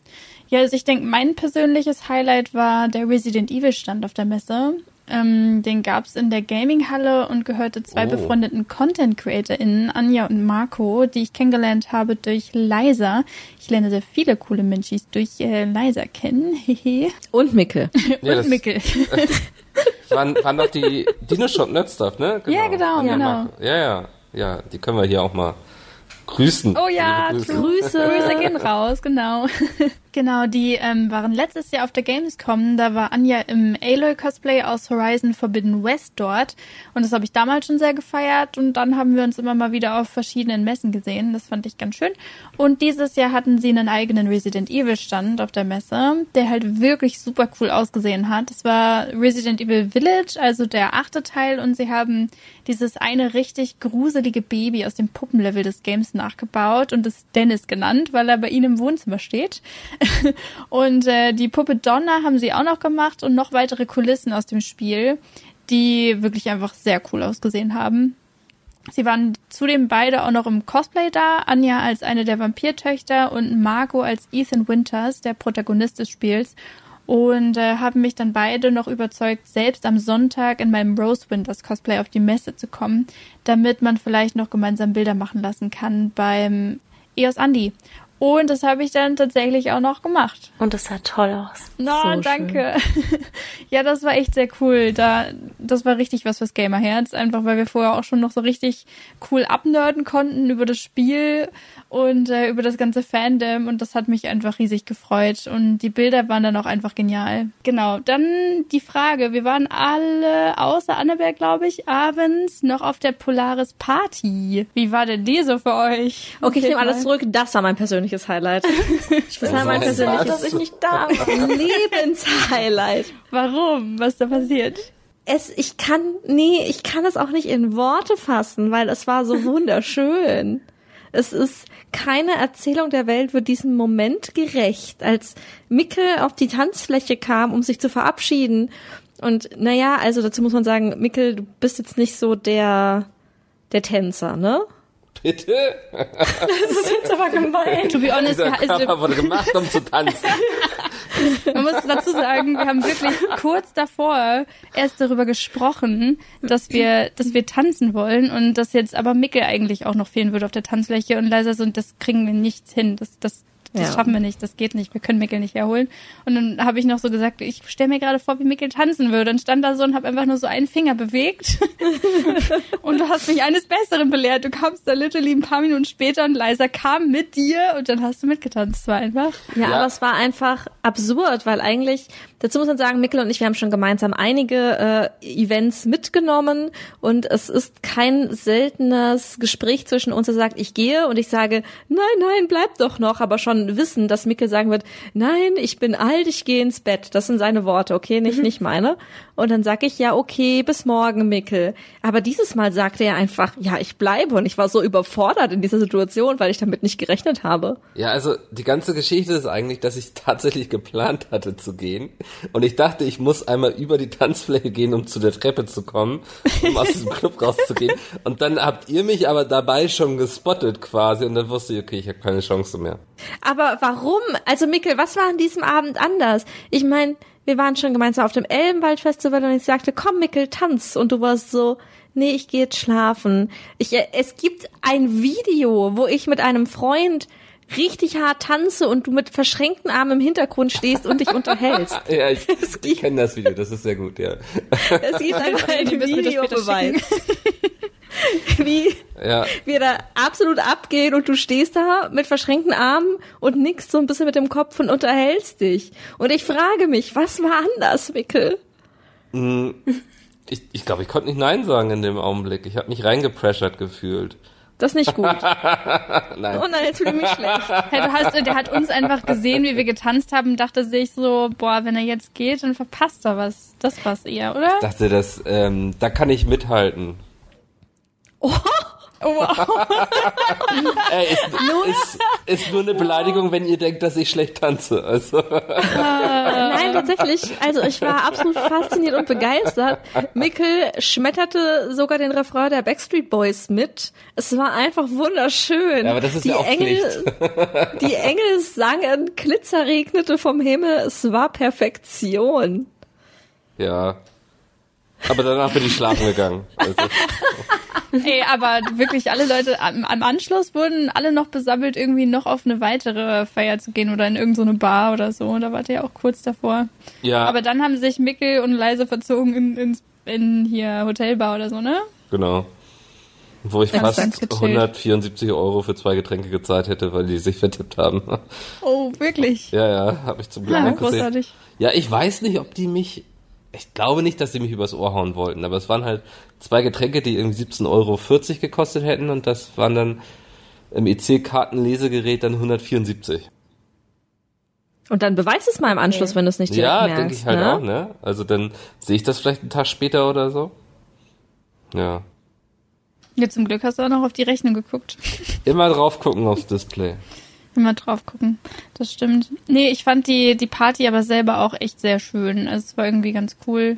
Ja, also ich denke, mein persönliches Highlight war der Resident Evil Stand auf der Messe. Ähm, den gab's in der Gaming-Halle und gehörte zwei Oh. befreundeten Content-CreatorInnen, Anja und Marco, die ich kennengelernt habe durch Liza. Ich lerne sehr viele coole Menschis durch äh, Liza kennen. Hehe. Und Mickel. Ja, und das Mickel. waren, waren doch die Dino Shop Nerd Stuff, ne? Ja, genau, Anja genau. Marco. Ja, ja, ja, die können wir hier auch mal grüßen. Oh ja. Grüße. Grüße gehen raus, genau. Genau, die ähm, waren letztes Jahr auf der Gamescom. Da war Anja im Aloy-Cosplay aus Horizon Forbidden West dort. Und das habe ich damals schon sehr gefeiert. Und dann haben wir uns immer mal wieder auf verschiedenen Messen gesehen. Das fand ich ganz schön. Und dieses Jahr hatten sie einen eigenen Resident Evil Stand auf der Messe, der halt wirklich super cool ausgesehen hat. Das war Resident Evil Village, also der achte Teil. Und sie haben dieses eine richtig gruselige Baby aus dem Puppenlevel des Games nachgebaut und es Dennis genannt, weil er bei ihnen im Wohnzimmer steht. und äh, die Puppe Donna haben sie auch noch gemacht und noch weitere Kulissen aus dem Spiel, die wirklich einfach sehr cool ausgesehen haben. Sie waren zudem beide auch noch im Cosplay da. Anja als eine der Vampirtöchter und Marco als Ethan Winters, der Protagonist des Spiels. Und äh, haben mich dann beide noch überzeugt, selbst am Sonntag in meinem Rose Winters Cosplay auf die Messe zu kommen, damit man vielleicht noch gemeinsam Bilder machen lassen kann beim EOS Andi. Und das habe ich dann tatsächlich auch noch gemacht. Und es sah toll aus. No, So danke. ja, das war echt sehr cool. Da, das war richtig was fürs Gamerherz. Einfach weil wir vorher auch schon noch so richtig cool abnörden konnten über das Spiel und äh, über das ganze Fandom. Und das hat mich einfach riesig gefreut. Und die Bilder waren dann auch einfach genial. Genau. Dann die Frage. Wir waren alle, außer Annabelle, glaube ich, abends noch auf der Polaris Party. Wie war denn die so für euch? Okay, ich nehme alles zurück. Das war mein persönliches Highlight. Das war mein persönliches dass ich nicht da war. Lebenshighlight. Warum? Was ist da passiert? Es, ich kann, nee, ich kann es auch nicht in Worte fassen, weil es war so wunderschön. Es ist keine Erzählung der Welt wird diesem Moment gerecht, als Mickel auf die Tanzfläche kam, um sich zu verabschieden. Und naja, also dazu muss man sagen, Mickel, du bist jetzt nicht so der, der Tänzer, ne? Bitte? Das ist jetzt aber gemein. To be honest, Dieser also, Körper wurde gemacht, um zu tanzen. man muss dazu sagen, wir haben wirklich kurz davor erst darüber gesprochen, dass wir, dass wir tanzen wollen und dass jetzt aber Mickel eigentlich auch noch fehlen würde auf der Tanzfläche und leiser so und das kriegen wir nicht hin. Das, das, das Ja. schaffen wir nicht, das geht nicht, wir können Mickel nicht erholen. Und dann habe ich noch so gesagt, ich stelle mir gerade vor, wie Mickel tanzen würde und stand da so und habe einfach nur so einen Finger bewegt. und du hast mich eines Besseren belehrt. Du kamst da literally ein paar Minuten später und leiser kam mit dir und dann hast du mitgetanzt. Es war einfach. Ja, Ja. aber es war einfach absurd, weil eigentlich, dazu muss man sagen, Mikkel und ich, wir haben schon gemeinsam einige äh, Events mitgenommen und es ist kein seltenes Gespräch zwischen uns, der sagt, ich gehe und ich sage, nein, nein, bleib doch noch, aber schon wissen, dass Mikkel sagen wird, nein, ich bin alt, ich gehe ins Bett. Das sind seine Worte, okay, nicht, nicht meine. Und dann sage ich, ja, okay, bis morgen, Mikkel. Aber dieses Mal sagte er einfach, ja, ich bleibe und ich war so überfordert in dieser Situation, weil ich damit nicht gerechnet habe. Ja, also die ganze Geschichte ist eigentlich, dass ich tatsächlich geplant hatte zu gehen. Und ich dachte, ich muss einmal über die Tanzfläche gehen, um zu der Treppe zu kommen, um aus diesem Club rauszugehen. Und dann habt ihr mich aber dabei schon gespottet quasi. Und dann wusste ich, okay, ich habe keine Chance mehr. Aber warum? Also Mikkel, was war an diesem Abend anders? Ich meine, wir waren schon gemeinsam auf dem Elbenwald-Festival und ich sagte, komm Mikkel, tanz. Und du warst so, nee, ich gehe jetzt schlafen. Ich, äh, es gibt ein Video, wo ich mit einem Freund richtig hart tanze und du mit verschränkten Armen im Hintergrund stehst und dich unterhältst. Ja, ich, ich kenne das Video, das ist sehr gut, ja. Es gibt einfach später Videobeweis. Wie Ja, wir da absolut abgehen und du stehst da mit verschränkten Armen und nickst so ein bisschen mit dem Kopf und unterhältst dich. Und ich frage mich, was war anders, Mikkel? ich, ich glaube, ich konnte nicht Nein sagen in dem Augenblick. Ich habe mich reingepressured gefühlt. Das ist nicht gut. Nein. Oh nein, jetzt fühle ich mich schlecht. Hey, du hast, der hat uns einfach gesehen, wie wir getanzt haben, dachte sich so, boah, wenn er jetzt geht, dann verpasst er was. Das war's eher, oder? Ich dachte, das, ähm, da kann ich mithalten. Oh, wow. Ey, ist, ist, ist nur eine Beleidigung, wenn ihr denkt, dass ich schlecht tanze. Also, Nein, tatsächlich. Also ich war absolut fasziniert und begeistert. Mikkel schmetterte sogar den Refrain der Backstreet Boys mit. Es war einfach wunderschön. Ja, aber das ist die ja auch Engel, die Engel sangen, Glitzer regnete vom Himmel. Es war Perfektion. ja. Aber danach bin ich schlafen gegangen. Also, Ey, aber wirklich alle Leute am, am Anschluss wurden alle noch besammelt, irgendwie noch auf eine weitere Feier zu gehen oder in irgendeine so Bar oder so. Da wart ihr ja auch kurz davor. ja, Aber dann haben sich Mickel und Leise verzogen in, ins, in hier Hotelbar oder so, ne? genau. Wo ich Ganz, fast ganz gechillt. 174 Euro für zwei Getränke gezahlt hätte, weil die sich vertippt haben. Oh, wirklich? Ja, ja, habe ich zum Glück Ja, noch gesehen. großartig. Ja, ich weiß nicht, ob die mich. Ich glaube nicht, dass die mich übers Ohr hauen wollten, aber es waren halt zwei Getränke, die irgendwie 17,40 Euro gekostet hätten und das waren dann im EC-Kartenlesegerät dann 174. Und dann beweis es mal im Anschluss, wenn du es nicht direkt Ja, merkst. denke ich halt ne? auch, ne? Also dann sehe ich das vielleicht einen Tag später oder so. Ja. Ja, zum Glück hast du auch noch auf die Rechnung geguckt. Immer drauf gucken aufs Display. Immer drauf gucken. Das stimmt. Nee, ich fand die, die Party aber selber auch echt sehr schön. Also es war irgendwie ganz cool.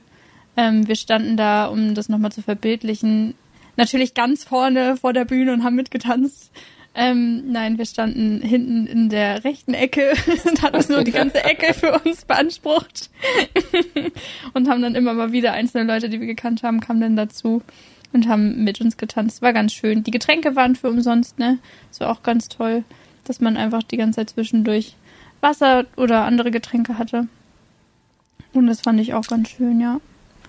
Ähm, wir standen da, um das nochmal zu verbildlichen, natürlich ganz vorne vor der Bühne und haben mitgetanzt. Ähm, nein, wir standen hinten in der rechten Ecke und hatten so die ganze Ecke für uns beansprucht. und haben dann immer mal wieder einzelne Leute, die wir gekannt haben, kamen dann dazu und haben mit uns getanzt. War ganz schön. Die Getränke waren für umsonst, ne? Das war auch ganz toll, dass man einfach die ganze Zeit zwischendurch Wasser oder andere Getränke hatte. Und das fand ich auch ganz schön, ja.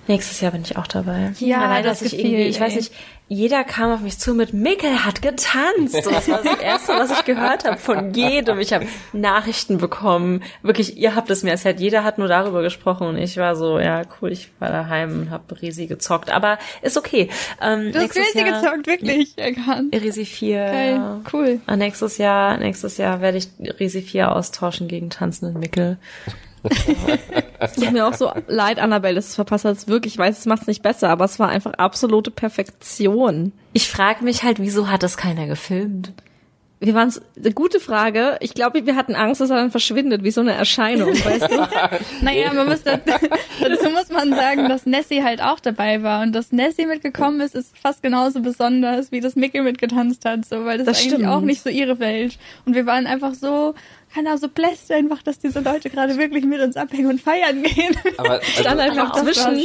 Nächstes Jahr bin ich auch dabei. Ja, Allein, das dass ich gefiel, irgendwie, ich ey. weiß nicht, jeder kam auf mich zu mit Mickel hat getanzt. So, das war das Erste, was ich gehört habe von jedem. Ich habe Nachrichten bekommen. Wirklich, ihr habt es mir erzählt. Jeder hat nur darüber gesprochen und ich war so, ja cool, ich war daheim und habe Risi gezockt. Aber ist okay. Ähm, Du hast crazy Jahr, gezockt, wirklich. Erkannt. Risi 4. Geil, Ja. cool. Ah, Nächstes Jahr, nächstes Jahr werde ich Risi 4 austauschen gegen tanzenden Mickel. Es tut mir auch so leid, Annabelle, dass du es verpasst hast. Wirklich, ich weiß, es macht es nicht besser, aber es war einfach absolute Perfektion. Ich frage mich halt, wieso hat das keiner gefilmt? wir waren eine gute Frage. Ich glaube, wir hatten Angst, dass er dann verschwindet, wie so eine Erscheinung, weißt du? Naja, man muss dazu, dazu muss man sagen, dass Nessie halt auch dabei war und dass Nessie mitgekommen ist, ist fast genauso besonders, wie das Mickey mitgetanzt hat, so, weil das, Das ist eigentlich stimmt. auch nicht so ihre Welt. Und wir waren einfach so, Ahnung, so bläst einfach, dass diese Leute gerade wirklich mit uns abhängen und feiern gehen. Aber stand also, einfach auch zwischen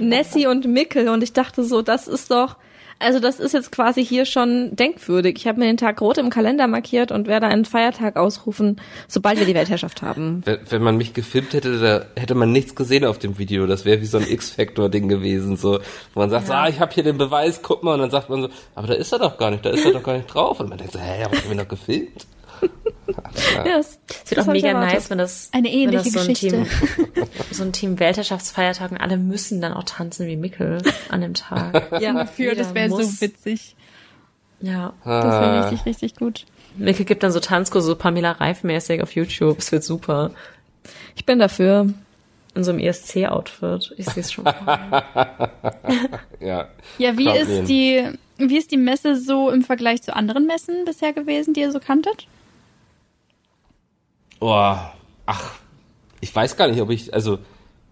Nessie und Mickel und ich dachte so, das ist doch, also das ist jetzt quasi hier schon denkwürdig. Ich habe mir den Tag rot im Kalender markiert und werde einen Feiertag ausrufen, sobald wir die Weltherrschaft haben. wenn, wenn man mich gefilmt hätte, da hätte man nichts gesehen auf dem Video. Das wäre wie so ein X-Factor-Ding gewesen, so, wo man sagt, so, ah, ich habe hier den Beweis, guck mal, und dann sagt man so, aber da ist er doch gar nicht, da ist er doch gar nicht drauf. Und man denkt so, hä, aber ich hab ihn doch gefilmt. Ja, das, Es wird auch mega nice, wenn das, Eine wenn ähnliche das so ein Geschichte. Team, so ein Team Weltherrschaftsfeiertag und alle müssen dann auch tanzen wie Mickel an dem Tag. Ja, Für, das wäre so witzig. Ja. Das wäre Ah. richtig, richtig gut. Mickel gibt dann so Tanzkurse, so Pamela Reif-mäßig auf YouTube. Es wird super. Ich bin dafür. In so einem ESC-Outfit. Ich sehe es schon. Ja. Ja, wie Glaub ist die, wie ist die Messe so im Vergleich zu anderen Messen bisher gewesen, die ihr so kanntet? Oh, ach, ich weiß gar nicht, ob ich, also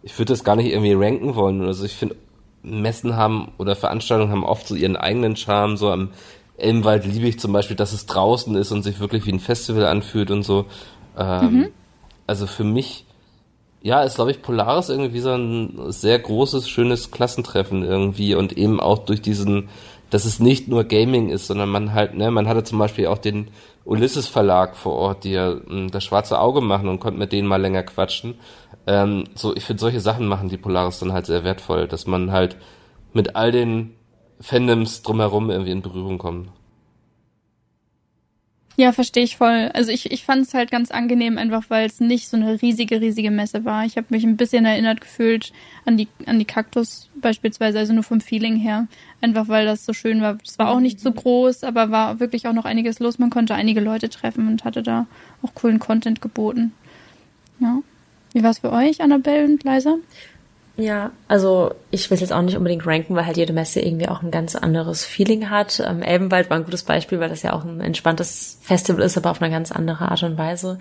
ich würde das gar nicht irgendwie ranken wollen. Also ich finde, Messen haben oder Veranstaltungen haben oft so ihren eigenen Charme. So am Elmwald liebe ich zum Beispiel, dass es draußen ist und sich wirklich wie ein Festival anfühlt und so. Ähm, Also für mich, ja, ist glaube ich Polaris irgendwie so ein sehr großes, schönes Klassentreffen irgendwie und eben auch durch diesen, dass es nicht nur Gaming ist, sondern man halt, ne, man hatte zum Beispiel auch den Ulysses Verlag vor Ort, die ja mh, das schwarze Auge machen und konnte mit denen mal länger quatschen. Ähm, so, ich finde solche Sachen machen die Polaris dann halt sehr wertvoll, dass man halt mit all den Fandoms drumherum irgendwie in Berührung kommt. Ja, verstehe ich voll. Also ich, ich fand es halt ganz angenehm, einfach weil es nicht so eine riesige, riesige Messe war. Ich habe mich ein bisschen erinnert gefühlt an die, an die Kaktus beispielsweise, also nur vom Feeling her. Einfach weil das so schön war. Es war auch nicht so groß, aber war wirklich auch noch einiges los. Man konnte einige Leute treffen und hatte da auch coolen Content geboten. Ja. Wie war's für euch, Annabelle und Leisa? Ja, also ich will es jetzt auch nicht unbedingt ranken, weil halt jede Messe irgendwie auch ein ganz anderes Feeling hat. Ähm, Elbenwald war ein gutes Beispiel, weil das ja auch ein entspanntes Festival ist, aber auf eine ganz andere Art und Weise.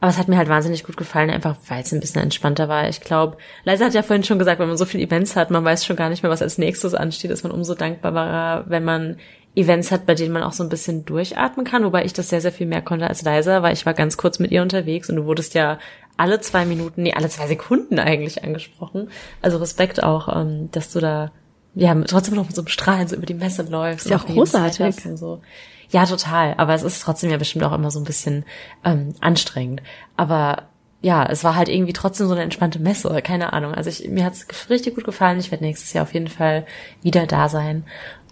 Aber es hat mir halt wahnsinnig gut gefallen, einfach weil es ein bisschen entspannter war. Ich glaube, Leisa hat ja vorhin schon gesagt, wenn man so viele Events hat, man weiß schon gar nicht mehr, was als nächstes ansteht, ist man umso dankbarer, wenn man Events hat, bei denen man auch so ein bisschen durchatmen kann, wobei ich das sehr, sehr viel mehr konnte als Leisa, weil ich war ganz kurz mit ihr unterwegs und du wurdest ja alle zwei Minuten, nee, alle zwei Sekunden eigentlich angesprochen. Also Respekt auch, ähm, dass du da ja trotzdem noch mit so einem Strahlen so über die Messe läufst. Ist ja auch großartig. so. Ja, total. Aber es ist trotzdem ja bestimmt auch immer so ein bisschen ähm, anstrengend. Aber ja, es war halt irgendwie trotzdem so eine entspannte Messe, oder keine Ahnung. Also ich, mir hat's richtig gut gefallen. Ich werde nächstes Jahr auf jeden Fall wieder da sein.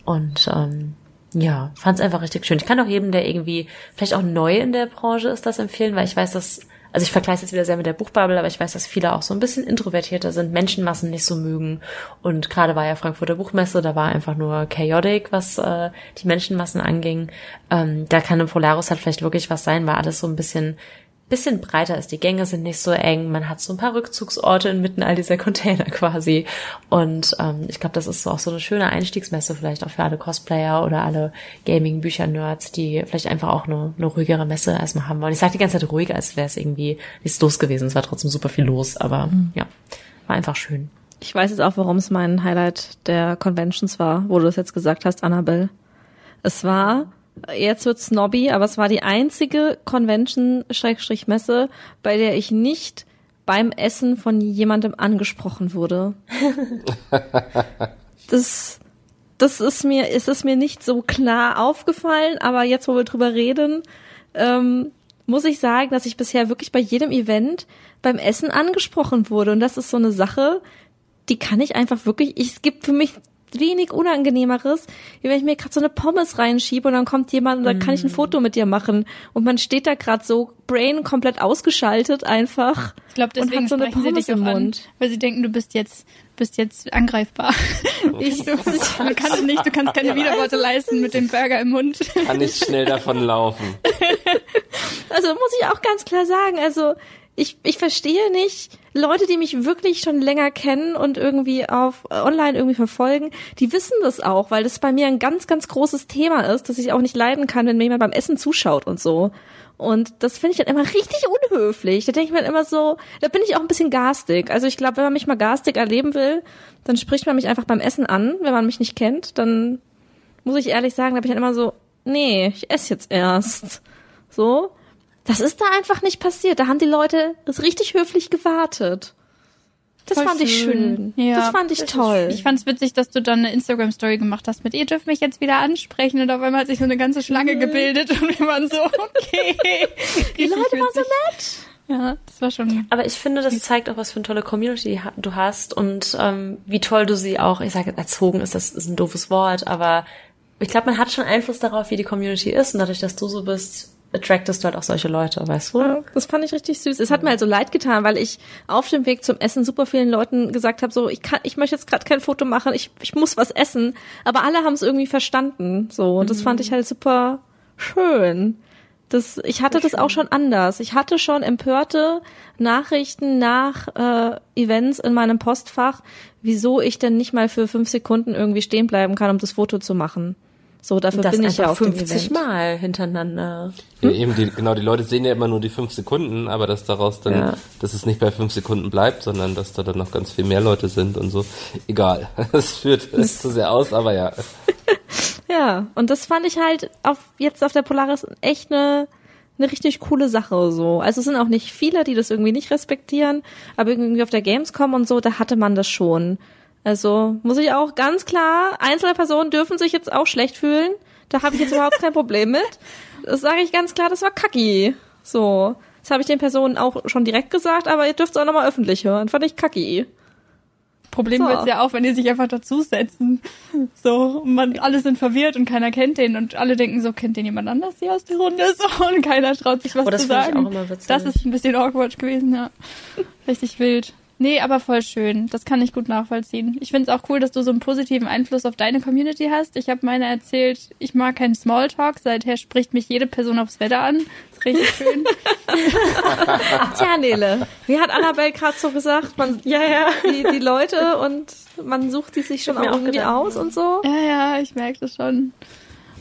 Und ähm, ja, fand's einfach richtig schön. Ich kann auch jedem, der irgendwie vielleicht auch neu in der Branche ist, das empfehlen, weil ich weiß, dass, also ich vergleiche es jetzt wieder sehr mit der Buchbubble, aber ich weiß, dass viele auch so ein bisschen introvertierter sind, Menschenmassen nicht so mögen. Und gerade war ja Frankfurter Buchmesse, da war einfach nur chaotic, was äh, die Menschenmassen anging. Ähm, da kann im Polaris halt vielleicht wirklich was sein, weil alles so ein bisschen bisschen breiter ist. Die Gänge sind nicht so eng. Man hat so ein paar Rückzugsorte inmitten all dieser Container quasi. Und ähm, ich glaube, das ist so auch so eine schöne Einstiegsmesse vielleicht auch für alle Cosplayer oder alle Gaming-Bücher-Nerds, die vielleicht einfach auch eine, eine ruhigere Messe erstmal haben wollen. Ich sage die ganze Zeit ruhig, als wäre es irgendwie nichts los gewesen. Es war trotzdem super viel los, aber ja, war einfach schön. Ich weiß jetzt auch, warum es mein Highlight der Conventions war, wo du das jetzt gesagt hast, Annabelle. Es war, jetzt wird snobby, aber es war die einzige Convention-Messe, bei der ich nicht beim Essen von jemandem angesprochen wurde. Das, das ist mir, es ist mir nicht so klar aufgefallen, aber jetzt, wo wir drüber reden, ähm, muss ich sagen, dass ich bisher wirklich bei jedem Event beim Essen angesprochen wurde. Und das ist so eine Sache, die kann ich einfach wirklich, ich, es gibt für mich wenig Unangenehmeres, wie wenn ich mir gerade so eine Pommes reinschiebe und dann kommt jemand und da kann ich ein Foto mit dir machen. Und man steht da gerade so, Brain komplett ausgeschaltet einfach. Ich glaube, und deswegen hat so eine sprechen sie Pommes dich im an, Mund. weil sie denken, du bist jetzt, bist jetzt angreifbar. Ich, du, du kannst nicht, du kannst keine Widerworte leisten mit dem Burger im Mund. Kann nicht schnell davon laufen. Also muss ich auch ganz klar sagen, also ich, ich verstehe nicht, Leute, die mich wirklich schon länger kennen und irgendwie auf äh, online irgendwie verfolgen, die wissen das auch, weil das bei mir ein ganz, ganz großes Thema ist, dass ich auch nicht leiden kann, wenn mir jemand beim Essen zuschaut und so. Und das finde ich dann immer richtig unhöflich. Da denke ich mir dann immer so, da bin ich auch ein bisschen garstig. Also ich glaube, wenn man mich mal garstig erleben will, dann spricht man mich einfach beim Essen an. Wenn man mich nicht kennt, dann muss ich ehrlich sagen, da bin ich dann immer so, nee, ich esse jetzt erst. So. Das ist da einfach nicht passiert. Da haben die Leute das richtig höflich gewartet. Das Voll fand ich schön. Ja. Das fand ich toll. Ich fand's witzig, dass du dann eine Instagram-Story gemacht hast mit, ihr dürft mich jetzt wieder ansprechen und auf einmal hat sich so eine ganze Schlange gebildet und wir waren so, okay. die Leute waren so nett. Ja, das war schon. Aber ich finde, das zeigt auch, was für eine tolle Community du hast und ähm, wie toll du sie auch, ich sage erzogen ist, das ist ein doofes Wort, aber ich glaube, man hat schon Einfluss darauf, wie die Community ist und dadurch, dass du so bist, attractest du halt auch solche Leute, weißt du? Ja, Das fand ich richtig süß. Es hat mir halt so leid getan, weil ich auf dem Weg zum Essen super vielen Leuten gesagt habe, so ich kann, ich möchte jetzt gerade kein Foto machen, ich, ich muss was essen. Aber alle haben es irgendwie verstanden, so und das fand ich halt super schön. Das, ich hatte das auch schon anders. Ich hatte schon empörte Nachrichten nach äh, Events in meinem Postfach, wieso ich denn nicht mal für fünf Sekunden irgendwie stehen bleiben kann, um das Foto zu machen. So, dafür das bin ich ja auf dem 50 Event. Mal hintereinander. Ja, eben, die, genau, die Leute sehen ja immer nur die fünf Sekunden, aber dass daraus dann, Ja. dass es nicht bei fünf Sekunden bleibt, sondern dass da dann noch ganz viel mehr Leute sind und so. Egal. Das führt es zu sehr aus, aber ja. Ja, und das fand ich halt auf jetzt auf der Polaris echt eine eine richtig coole Sache so. Also es sind auch nicht viele, die das irgendwie nicht respektieren, aber irgendwie auf der Gamescom und so, da hatte man das schon. Also muss ich auch ganz klar, einzelne Personen dürfen sich jetzt auch schlecht fühlen. Da habe ich jetzt überhaupt kein Problem mit. Das sage ich ganz klar, das war kacki. So. Das habe ich den Personen auch schon direkt gesagt, aber ihr dürft es auch nochmal öffentlich hören. Fand ich kacki. Problem So. wird's ja auch, wenn die sich einfach dazusetzen. So, und man, alle sind verwirrt und keiner kennt den und alle denken so, kennt den jemand anders hier aus der Runde? So, und keiner traut sich was Oh, das zu finde ich sagen. auch immer witzig. Das ist ein bisschen awkward gewesen, ja. Richtig wild. Nee, aber voll schön. Das kann ich gut nachvollziehen. Ich find's auch cool, dass du so einen positiven Einfluss auf deine Community hast. Ich habe meine erzählt, ich mag keinen Smalltalk. Seither spricht mich jede Person aufs Wetter an. ist richtig schön. Tja, Nele, wie hat Annabelle gerade so gesagt? Man, ja, ja. Die, die Leute und man sucht die sich schon auch irgendwie gedacht. aus und so. ja, ja, ich merke das schon.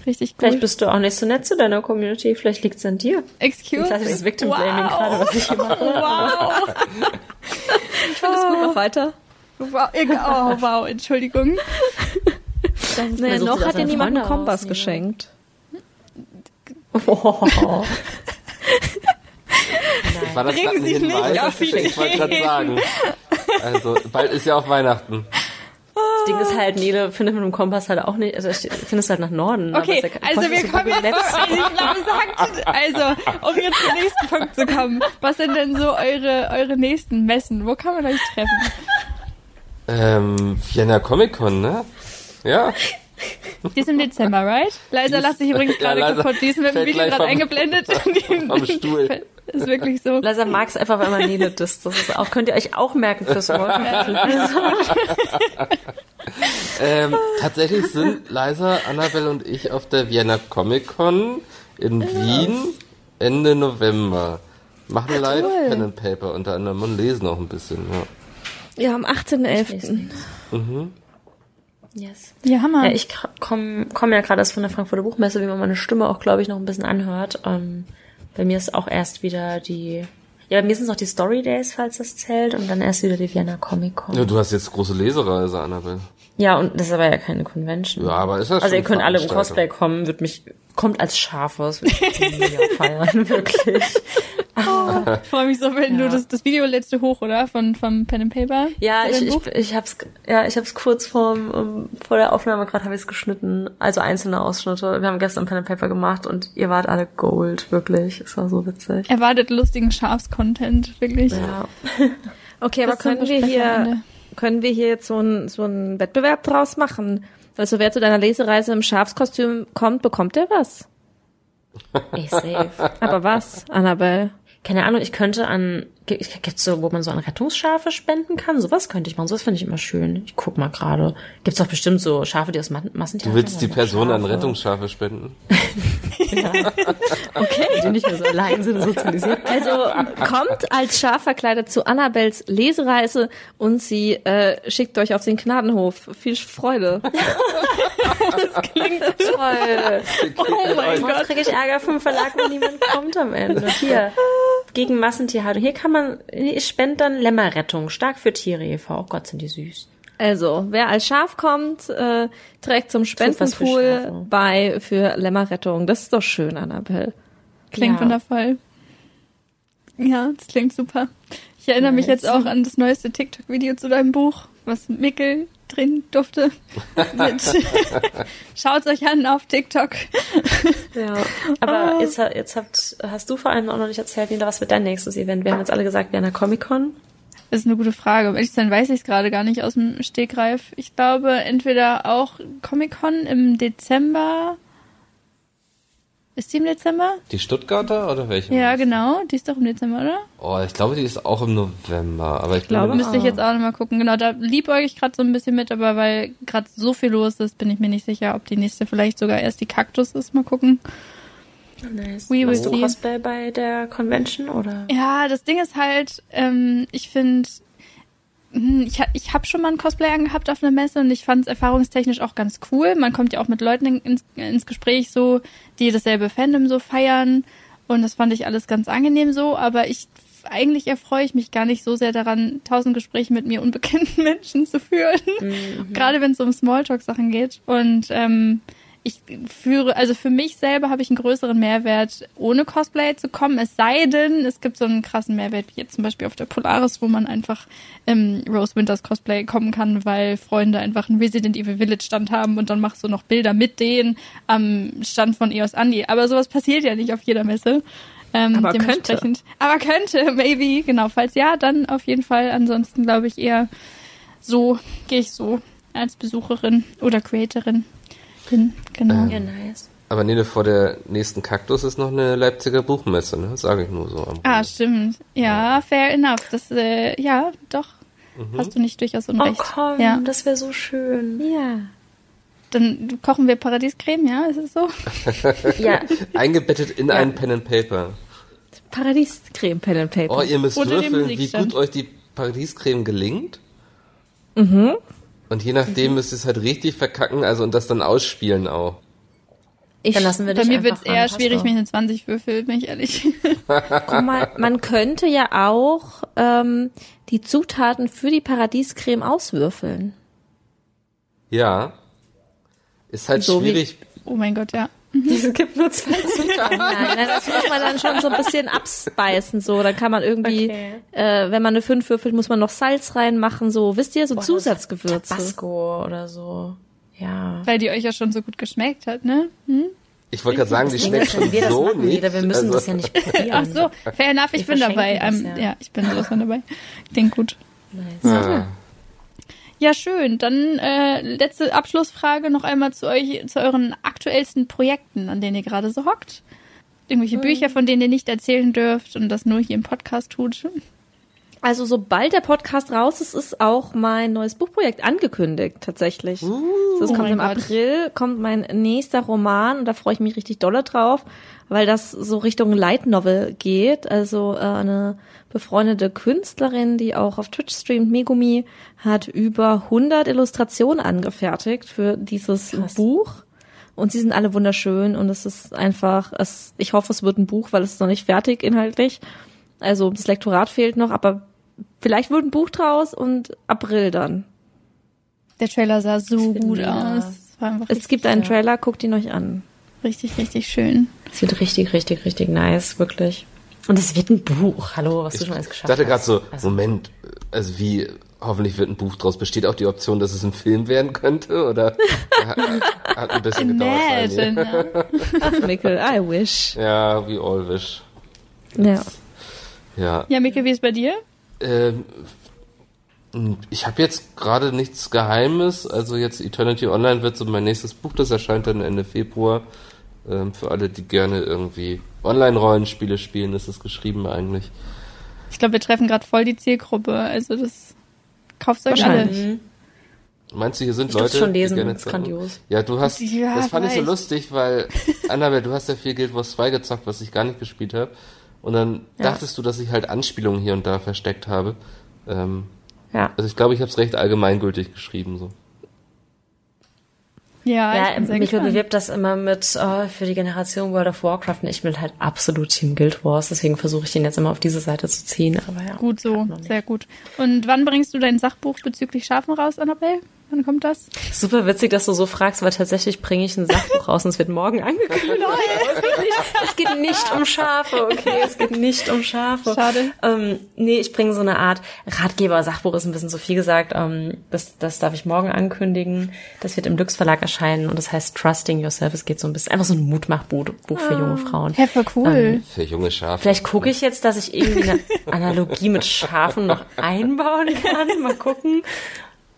Richtig cool. Vielleicht bist du auch nicht so nett zu deiner Community, vielleicht liegt's an dir. Excuse Klassisches Victim Blaming Wow. gerade, was ich hier mache. Wow. Ich finde es gut, mach weiter. Wow, oh, wow, Entschuldigung. Sucht noch hat dir niemand einen Kompass aus, geschenkt. Oh. War das Bringen Sie nicht auf die Ich wollte gerade sagen. Also, bald ist ja auch Weihnachten. Das Ding ist halt, Nele findet mit dem Kompass halt auch nicht, also ich finde es halt nach Norden. aber Okay, ja- also wir kommen jetzt zum, ich glaube, sagt, also, um jetzt zum nächsten Punkt zu kommen. Was sind denn so eure, eure nächsten Messen? Wo kann man euch treffen? Ähm, Vienna Comic Con, ne? Ja. Die ist im Dezember, right? Leiser lacht sich übrigens Ja, gerade Leiser kaputt. Die ist mit dem fällt Video gerade eingeblendet. Vom Stuhl. Ist wirklich so. Leiser mag es einfach, wenn man Nele disst. Das ist auch, könnt ihr euch auch merken fürs Wort. Ähm, tatsächlich sind Liza, Annabelle und ich auf der Vienna Comic Con in Wien Ende November. Machen live cool. Pen and Paper unter anderem und lesen auch ein bisschen, ja. Ja, am 18.11. Yes. Ja, Hammer. Ja, ich komme komm ja gerade erst von der Frankfurter Buchmesse, wie man meine Stimme auch, glaube ich, noch ein bisschen anhört. Ähm, bei mir ist auch erst wieder die, ja, bei mir sind es noch die Story Days, falls das zählt, und dann erst wieder die Vienna Comic Con. ja. Du hast jetzt große Lesereise, Annabelle. Ja, und das ist aber ja keine Convention. Ja, aber ist das Also schon ihr könnt alle im? Cosplay kommen, wird mich, kommt als Schafes, mega feiern, wirklich. Ich freue mich so, wenn du das, das Video letzte hoch, oder? Von, vom Pen and Paper? Ja, ich, ich, ich hab's, ja, ich hab's kurz vorm, um, vor der Aufnahme gerade habe ich es geschnitten. Also einzelne Ausschnitte. Wir haben gestern Pen and Paper gemacht und ihr wart alle Gold, wirklich. Es war so witzig. Erwartet lustigen Schafs-Content, wirklich. Ja. Okay, aber können wir hier, können wir hier jetzt so einen so einen Wettbewerb draus machen? Also wer zu deiner Lesereise im Schafskostüm kommt, bekommt der was? Ey, safe. Aber was, Annabelle? Keine Ahnung, ich könnte an Gibt's so, wo man so an Rettungsschafe spenden kann? Sowas könnte ich machen. Sowas finde ich immer schön. Ich guck mal gerade. Gibt's doch bestimmt so Schafe, die aus Ma Massentierhaltung Du willst die Person an Schafe? Rettungsschafe spenden? Okay. Die nicht mehr so allein sind, sozialisiert. Also kommt als Schaf verkleidet zu Annabels Lesereise und sie äh, schickt euch auf den Gnadenhof. Viel Freude. Toll. Oh mein Sonst kriege ich Ärger vom Verlag, wenn niemand kommt am Ende. Hier. Gegen Massentierhaltung. Hier kann man, ich spende dann Lämmerrettung. Stark für Tiere e.V. Oh Gott, sind die süß. Also, wer als Schaf kommt, äh, trägt zum. Spendenpool bei für Lämmerrettung. Das ist doch schön, Annabelle. Klingt Ja. wundervoll. Ja, das klingt super. Ich erinnere mich Nice. jetzt auch an das neueste TikTok-Video zu deinem Buch, was Mickel drehen durfte. Mit Schaut's euch an auf TikTok. Ja. Aber jetzt, ha- jetzt habt, hast du vor allem auch noch nicht erzählt, Nina, was wird dein nächstes Event? Wir haben jetzt alle gesagt, wir an der Comic-Con. Das ist eine gute Frage. Um ehrlich zu sein, weiß ich es gerade gar nicht aus dem Stegreif. Ich glaube, entweder auch Comic-Con im Dezember. Ist die im Dezember? Die Stuttgarter oder welche? Ja, genau. Die ist doch im Dezember, oder? Oh, ich glaube, die ist auch im November. Aber ich glaube, glaube, Müsste ich jetzt auch nochmal gucken. Genau, da liebäuge ich gerade so ein bisschen mit, aber weil gerade so viel los ist, bin ich mir nicht sicher, ob die nächste vielleicht sogar erst die Kaktus ist. Mal gucken. Nice. We Machst du. Cosplay bei der Convention oder? Ja, das Ding ist halt, ähm, ich finde, ich, ha- ich habe schon mal ein Cosplay angehabt auf einer Messe und ich fand es erfahrungstechnisch auch ganz cool. Man kommt ja auch mit Leuten in, ins, ins Gespräch so, die dasselbe Fandom so feiern und das fand ich alles ganz angenehm so, aber ich eigentlich erfreue ich mich gar nicht so sehr daran, tausend Gespräche mit mir unbekannten Menschen zu führen. Gerade wenn es um Smalltalk-Sachen geht. Und ähm, ich führe, also für mich selber habe ich einen größeren Mehrwert, ohne Cosplay zu kommen. Es sei denn, es gibt so einen krassen Mehrwert, wie jetzt zum Beispiel auf der Polaris, wo man einfach im Rose Winters Cosplay kommen kann, weil Freunde einfach einen Resident Evil Village Stand haben und dann machst du noch Bilder mit denen am Stand von EOS Andi. Aber sowas passiert ja nicht auf jeder Messe. Ähm, Aber dementsprechend- Aber könnte, maybe, genau. Falls ja, dann auf jeden Fall. Ansonsten glaube ich eher so, gehe ich so als Besucherin oder Creatorin hin. Genau. Ja, nice. aber nee, vor der nächsten Kaktus ist noch eine Leipziger Buchmesse, ne? Sage ich nur so. Am Ah, stimmt. Ja, fair enough. Das, äh, ja, doch. Hast du nicht durchaus Oh unrecht. komm, ja. das wäre so schön. Ja. Dann kochen wir Paradiescreme, ja? Ist es so? Ja, Eingebettet in einen Pen and Paper. Paradiescreme Pen and Paper. Oh, ihr müsst Unter würfeln, wie gut euch die Paradiescreme gelingt. Mhm. Und je nachdem müsst ihr es halt richtig verkacken, also und das dann ausspielen auch. ich, dann lassen wir Bei mir wird es eher schwierig, ich eine 20 würfel, bin ich ehrlich. guck mal, man könnte ja auch ähm, die Zutaten für die Paradiescreme auswürfeln. Ja. Ist halt So wie- schwierig. Oh mein Gott, ja. Es gibt nur zwei Zutaten. Nein, nein, das muss man dann schon so ein bisschen abspeisen, so. Dann kann man irgendwie, Okay. äh, wenn man eine 5 würfelt, muss man noch Salz reinmachen, so. Wisst ihr, so Zusatzgewürze. Tabasco oder so. Ja. Weil die euch ja schon so gut geschmeckt hat, ne? Hm? Ich wollte gerade sagen, die schmeckt schon wir das so machen, nicht. Jeder, wir müssen also, das ja nicht probieren. Ach so, fair enough, ich Wir bin dabei. verschenken Ähm, das, ja. ja. ich bin sowas von dabei. Klingt gut. Nice. Ja. Ja, schön. Dann äh, letzte Abschlussfrage noch einmal zu euch, zu euren aktuellsten Projekten, an denen ihr gerade so hockt. Irgendwelche Bücher, von denen ihr nicht erzählen dürft und das nur hier im Podcast tut. Also sobald der Podcast raus ist, ist auch mein neues Buchprojekt angekündigt, tatsächlich. das Oh kommt mein im Gott. April, kommt mein nächster Roman und da freue ich mich richtig dolle drauf, weil das so Richtung Light Novel geht. Also äh, eine befreundete Künstlerin, die auch auf Twitch streamt, Megumi, hat über 100 Illustrationen angefertigt für dieses Krass. Buch. Und sie sind alle wunderschön und es ist einfach, es, ich hoffe, es wird ein Buch, weil es ist noch nicht fertig inhaltlich. Also das Lektorat fehlt noch, aber vielleicht wird ein Buch draus und April dann. Der Trailer sah so gut aus. Es gibt einen Trailer, guckt ihn euch an. richtig, richtig schön. Es wird richtig, richtig, richtig nice, wirklich. Und es wird ein Buch. Hallo, was du schon alles Ich geschafft dachte gerade hast. so, Also, Moment, also wie, hoffentlich wird ein Buch draus. Besteht auch die Option, dass es ein Film werden könnte? Oder hat, hat ein bisschen gedauert. Imagine. ja. Ach, Mikkel, I wish. Ja, we all wish. Ja. Ja. Ja, Micke, wie ist bei dir? Ähm, ich habe jetzt gerade nichts Geheimes. Also jetzt Eternity Online wird so mein nächstes Buch, das erscheint dann Ende Februar. Ähm, für alle, die gerne irgendwie Online-Rollenspiele spielen, ist es geschrieben eigentlich. Ich glaube, wir treffen gerade voll die Zielgruppe. Also das kauft euch alle. Wahrscheinlich. Meinst du, hier sind Ich Leute, schon lesen, die gerne ist grandios. Ja, du hast, Ja, das fand ich so vielleicht. lustig, weil, Annabelle, du hast ja viel Guild Wars 2 gezockt, was ich gar nicht gespielt habe. Und dann Ja. dachtest du, dass ich halt Anspielungen hier und da versteckt habe. Ähm, Ja. also ich glaube, ich habe es recht allgemeingültig geschrieben, so. Ja, Ja, ich bin sehr Michael gespannt. bewirbt das immer mit oh, für die Generation World of Warcraft und ich bin halt absolut Team Guild Wars, deswegen versuche ich den jetzt immer auf diese Seite zu ziehen. Aber ja, Gut so, sehr gut. Und wann bringst du dein Sachbuch bezüglich Schafen raus, Annabelle? Wann kommt das? Super witzig, dass du so fragst, weil tatsächlich bringe ich ein Sachbuch raus und es wird morgen angekündigt. Es, geht nicht, um Schafe, okay? Es geht nicht um Schafe. Schade. Ähm, nee, ich bringe so eine Art Ratgeber. Sachbuch ist ein bisschen zu viel gesagt. Ähm, das, das darf ich morgen ankündigen. Das wird im Lux Verlag erscheinen und das heißt Trusting Yourself. Es geht so ein bisschen einfach so ein Mutmachbuch Buch für junge Frauen. Hä, voll cool. Für junge Schafe. Vielleicht gucke ich jetzt, dass ich irgendwie eine Analogie mit Schafen noch einbauen kann. Mal gucken.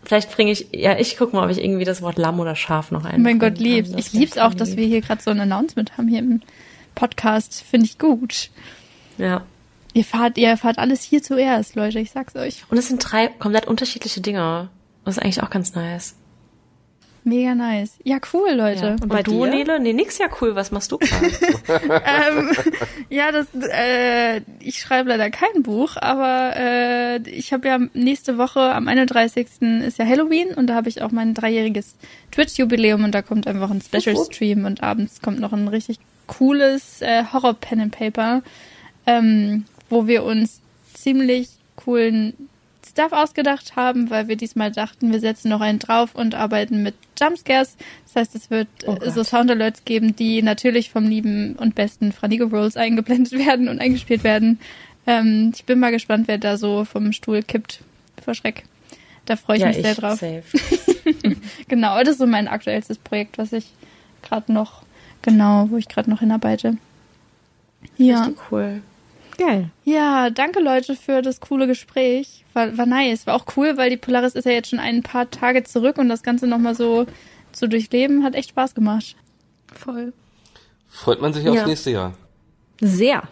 Vielleicht bringe ich, ja, ich gucke mal, ob ich irgendwie das Wort Lamm oder Schaf noch oh einbauen mein Gott, lieb's. Das Ich lieb's auch, dass wir hier gerade so ein Announcement haben hier im Podcast. Finde ich gut. Ja. Ihr fahrt, ihr erfahrt alles hier zuerst, Leute. Ich sag's euch. Und es sind drei komplett unterschiedliche Dinge. Das ist eigentlich auch ganz nice. Mega nice. Ja, cool, Leute. Ja. Und Und, bei du, dir? Nele? Nee, nix ja cool. Was machst du gerade? ähm, ja, das, äh, ich schreibe leider kein Buch, aber äh, ich habe ja nächste Woche am 31. ist ja Halloween und da habe ich auch mein dreijähriges Twitch-Jubiläum und da kommt einfach ein Special-Stream und abends kommt noch ein richtig cooles äh, Horror-Pen-and-Paper, ähm, wo wir uns ziemlich coolen Stuff ausgedacht haben, weil wir diesmal dachten, wir setzen noch einen drauf und arbeiten mit Jumpscares. Das heißt, es wird Oh äh, so Soundalerts geben, die natürlich vom lieben und besten Franigo Rolls eingeblendet werden und eingespielt werden. Ähm, ich bin mal gespannt, wer da so vom Stuhl kippt vor Schreck. Da freue ich ja, mich sehr ich, drauf. safe. Genau, das ist so mein aktuellstes Projekt, was ich gerade noch, genau, wo ich gerade noch hinarbeite. Ja. Richtig cool. Geil. Ja, danke Leute für das coole Gespräch. War, war nice. War auch cool, weil die Polaris ist ja jetzt schon ein paar Tage zurück und das Ganze nochmal so zu durchleben hat echt Spaß gemacht. Voll. Freut man sich aufs Ja. nächste Jahr. Sehr.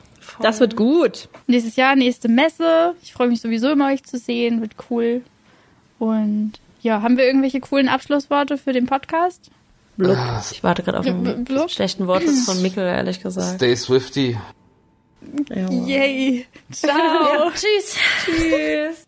Das wird gut. Nächstes Jahr, nächste Messe. Ich freue mich sowieso immer, euch zu sehen. Wird cool. Und ja, haben wir irgendwelche coolen Abschlussworte für den Podcast? Blub. Ich warte gerade auf einen schlechten Wortwitz von Mikkel, ehrlich gesagt. Stay Swifty. Ja. Yay. Ciao. Tschüss. Tschüss.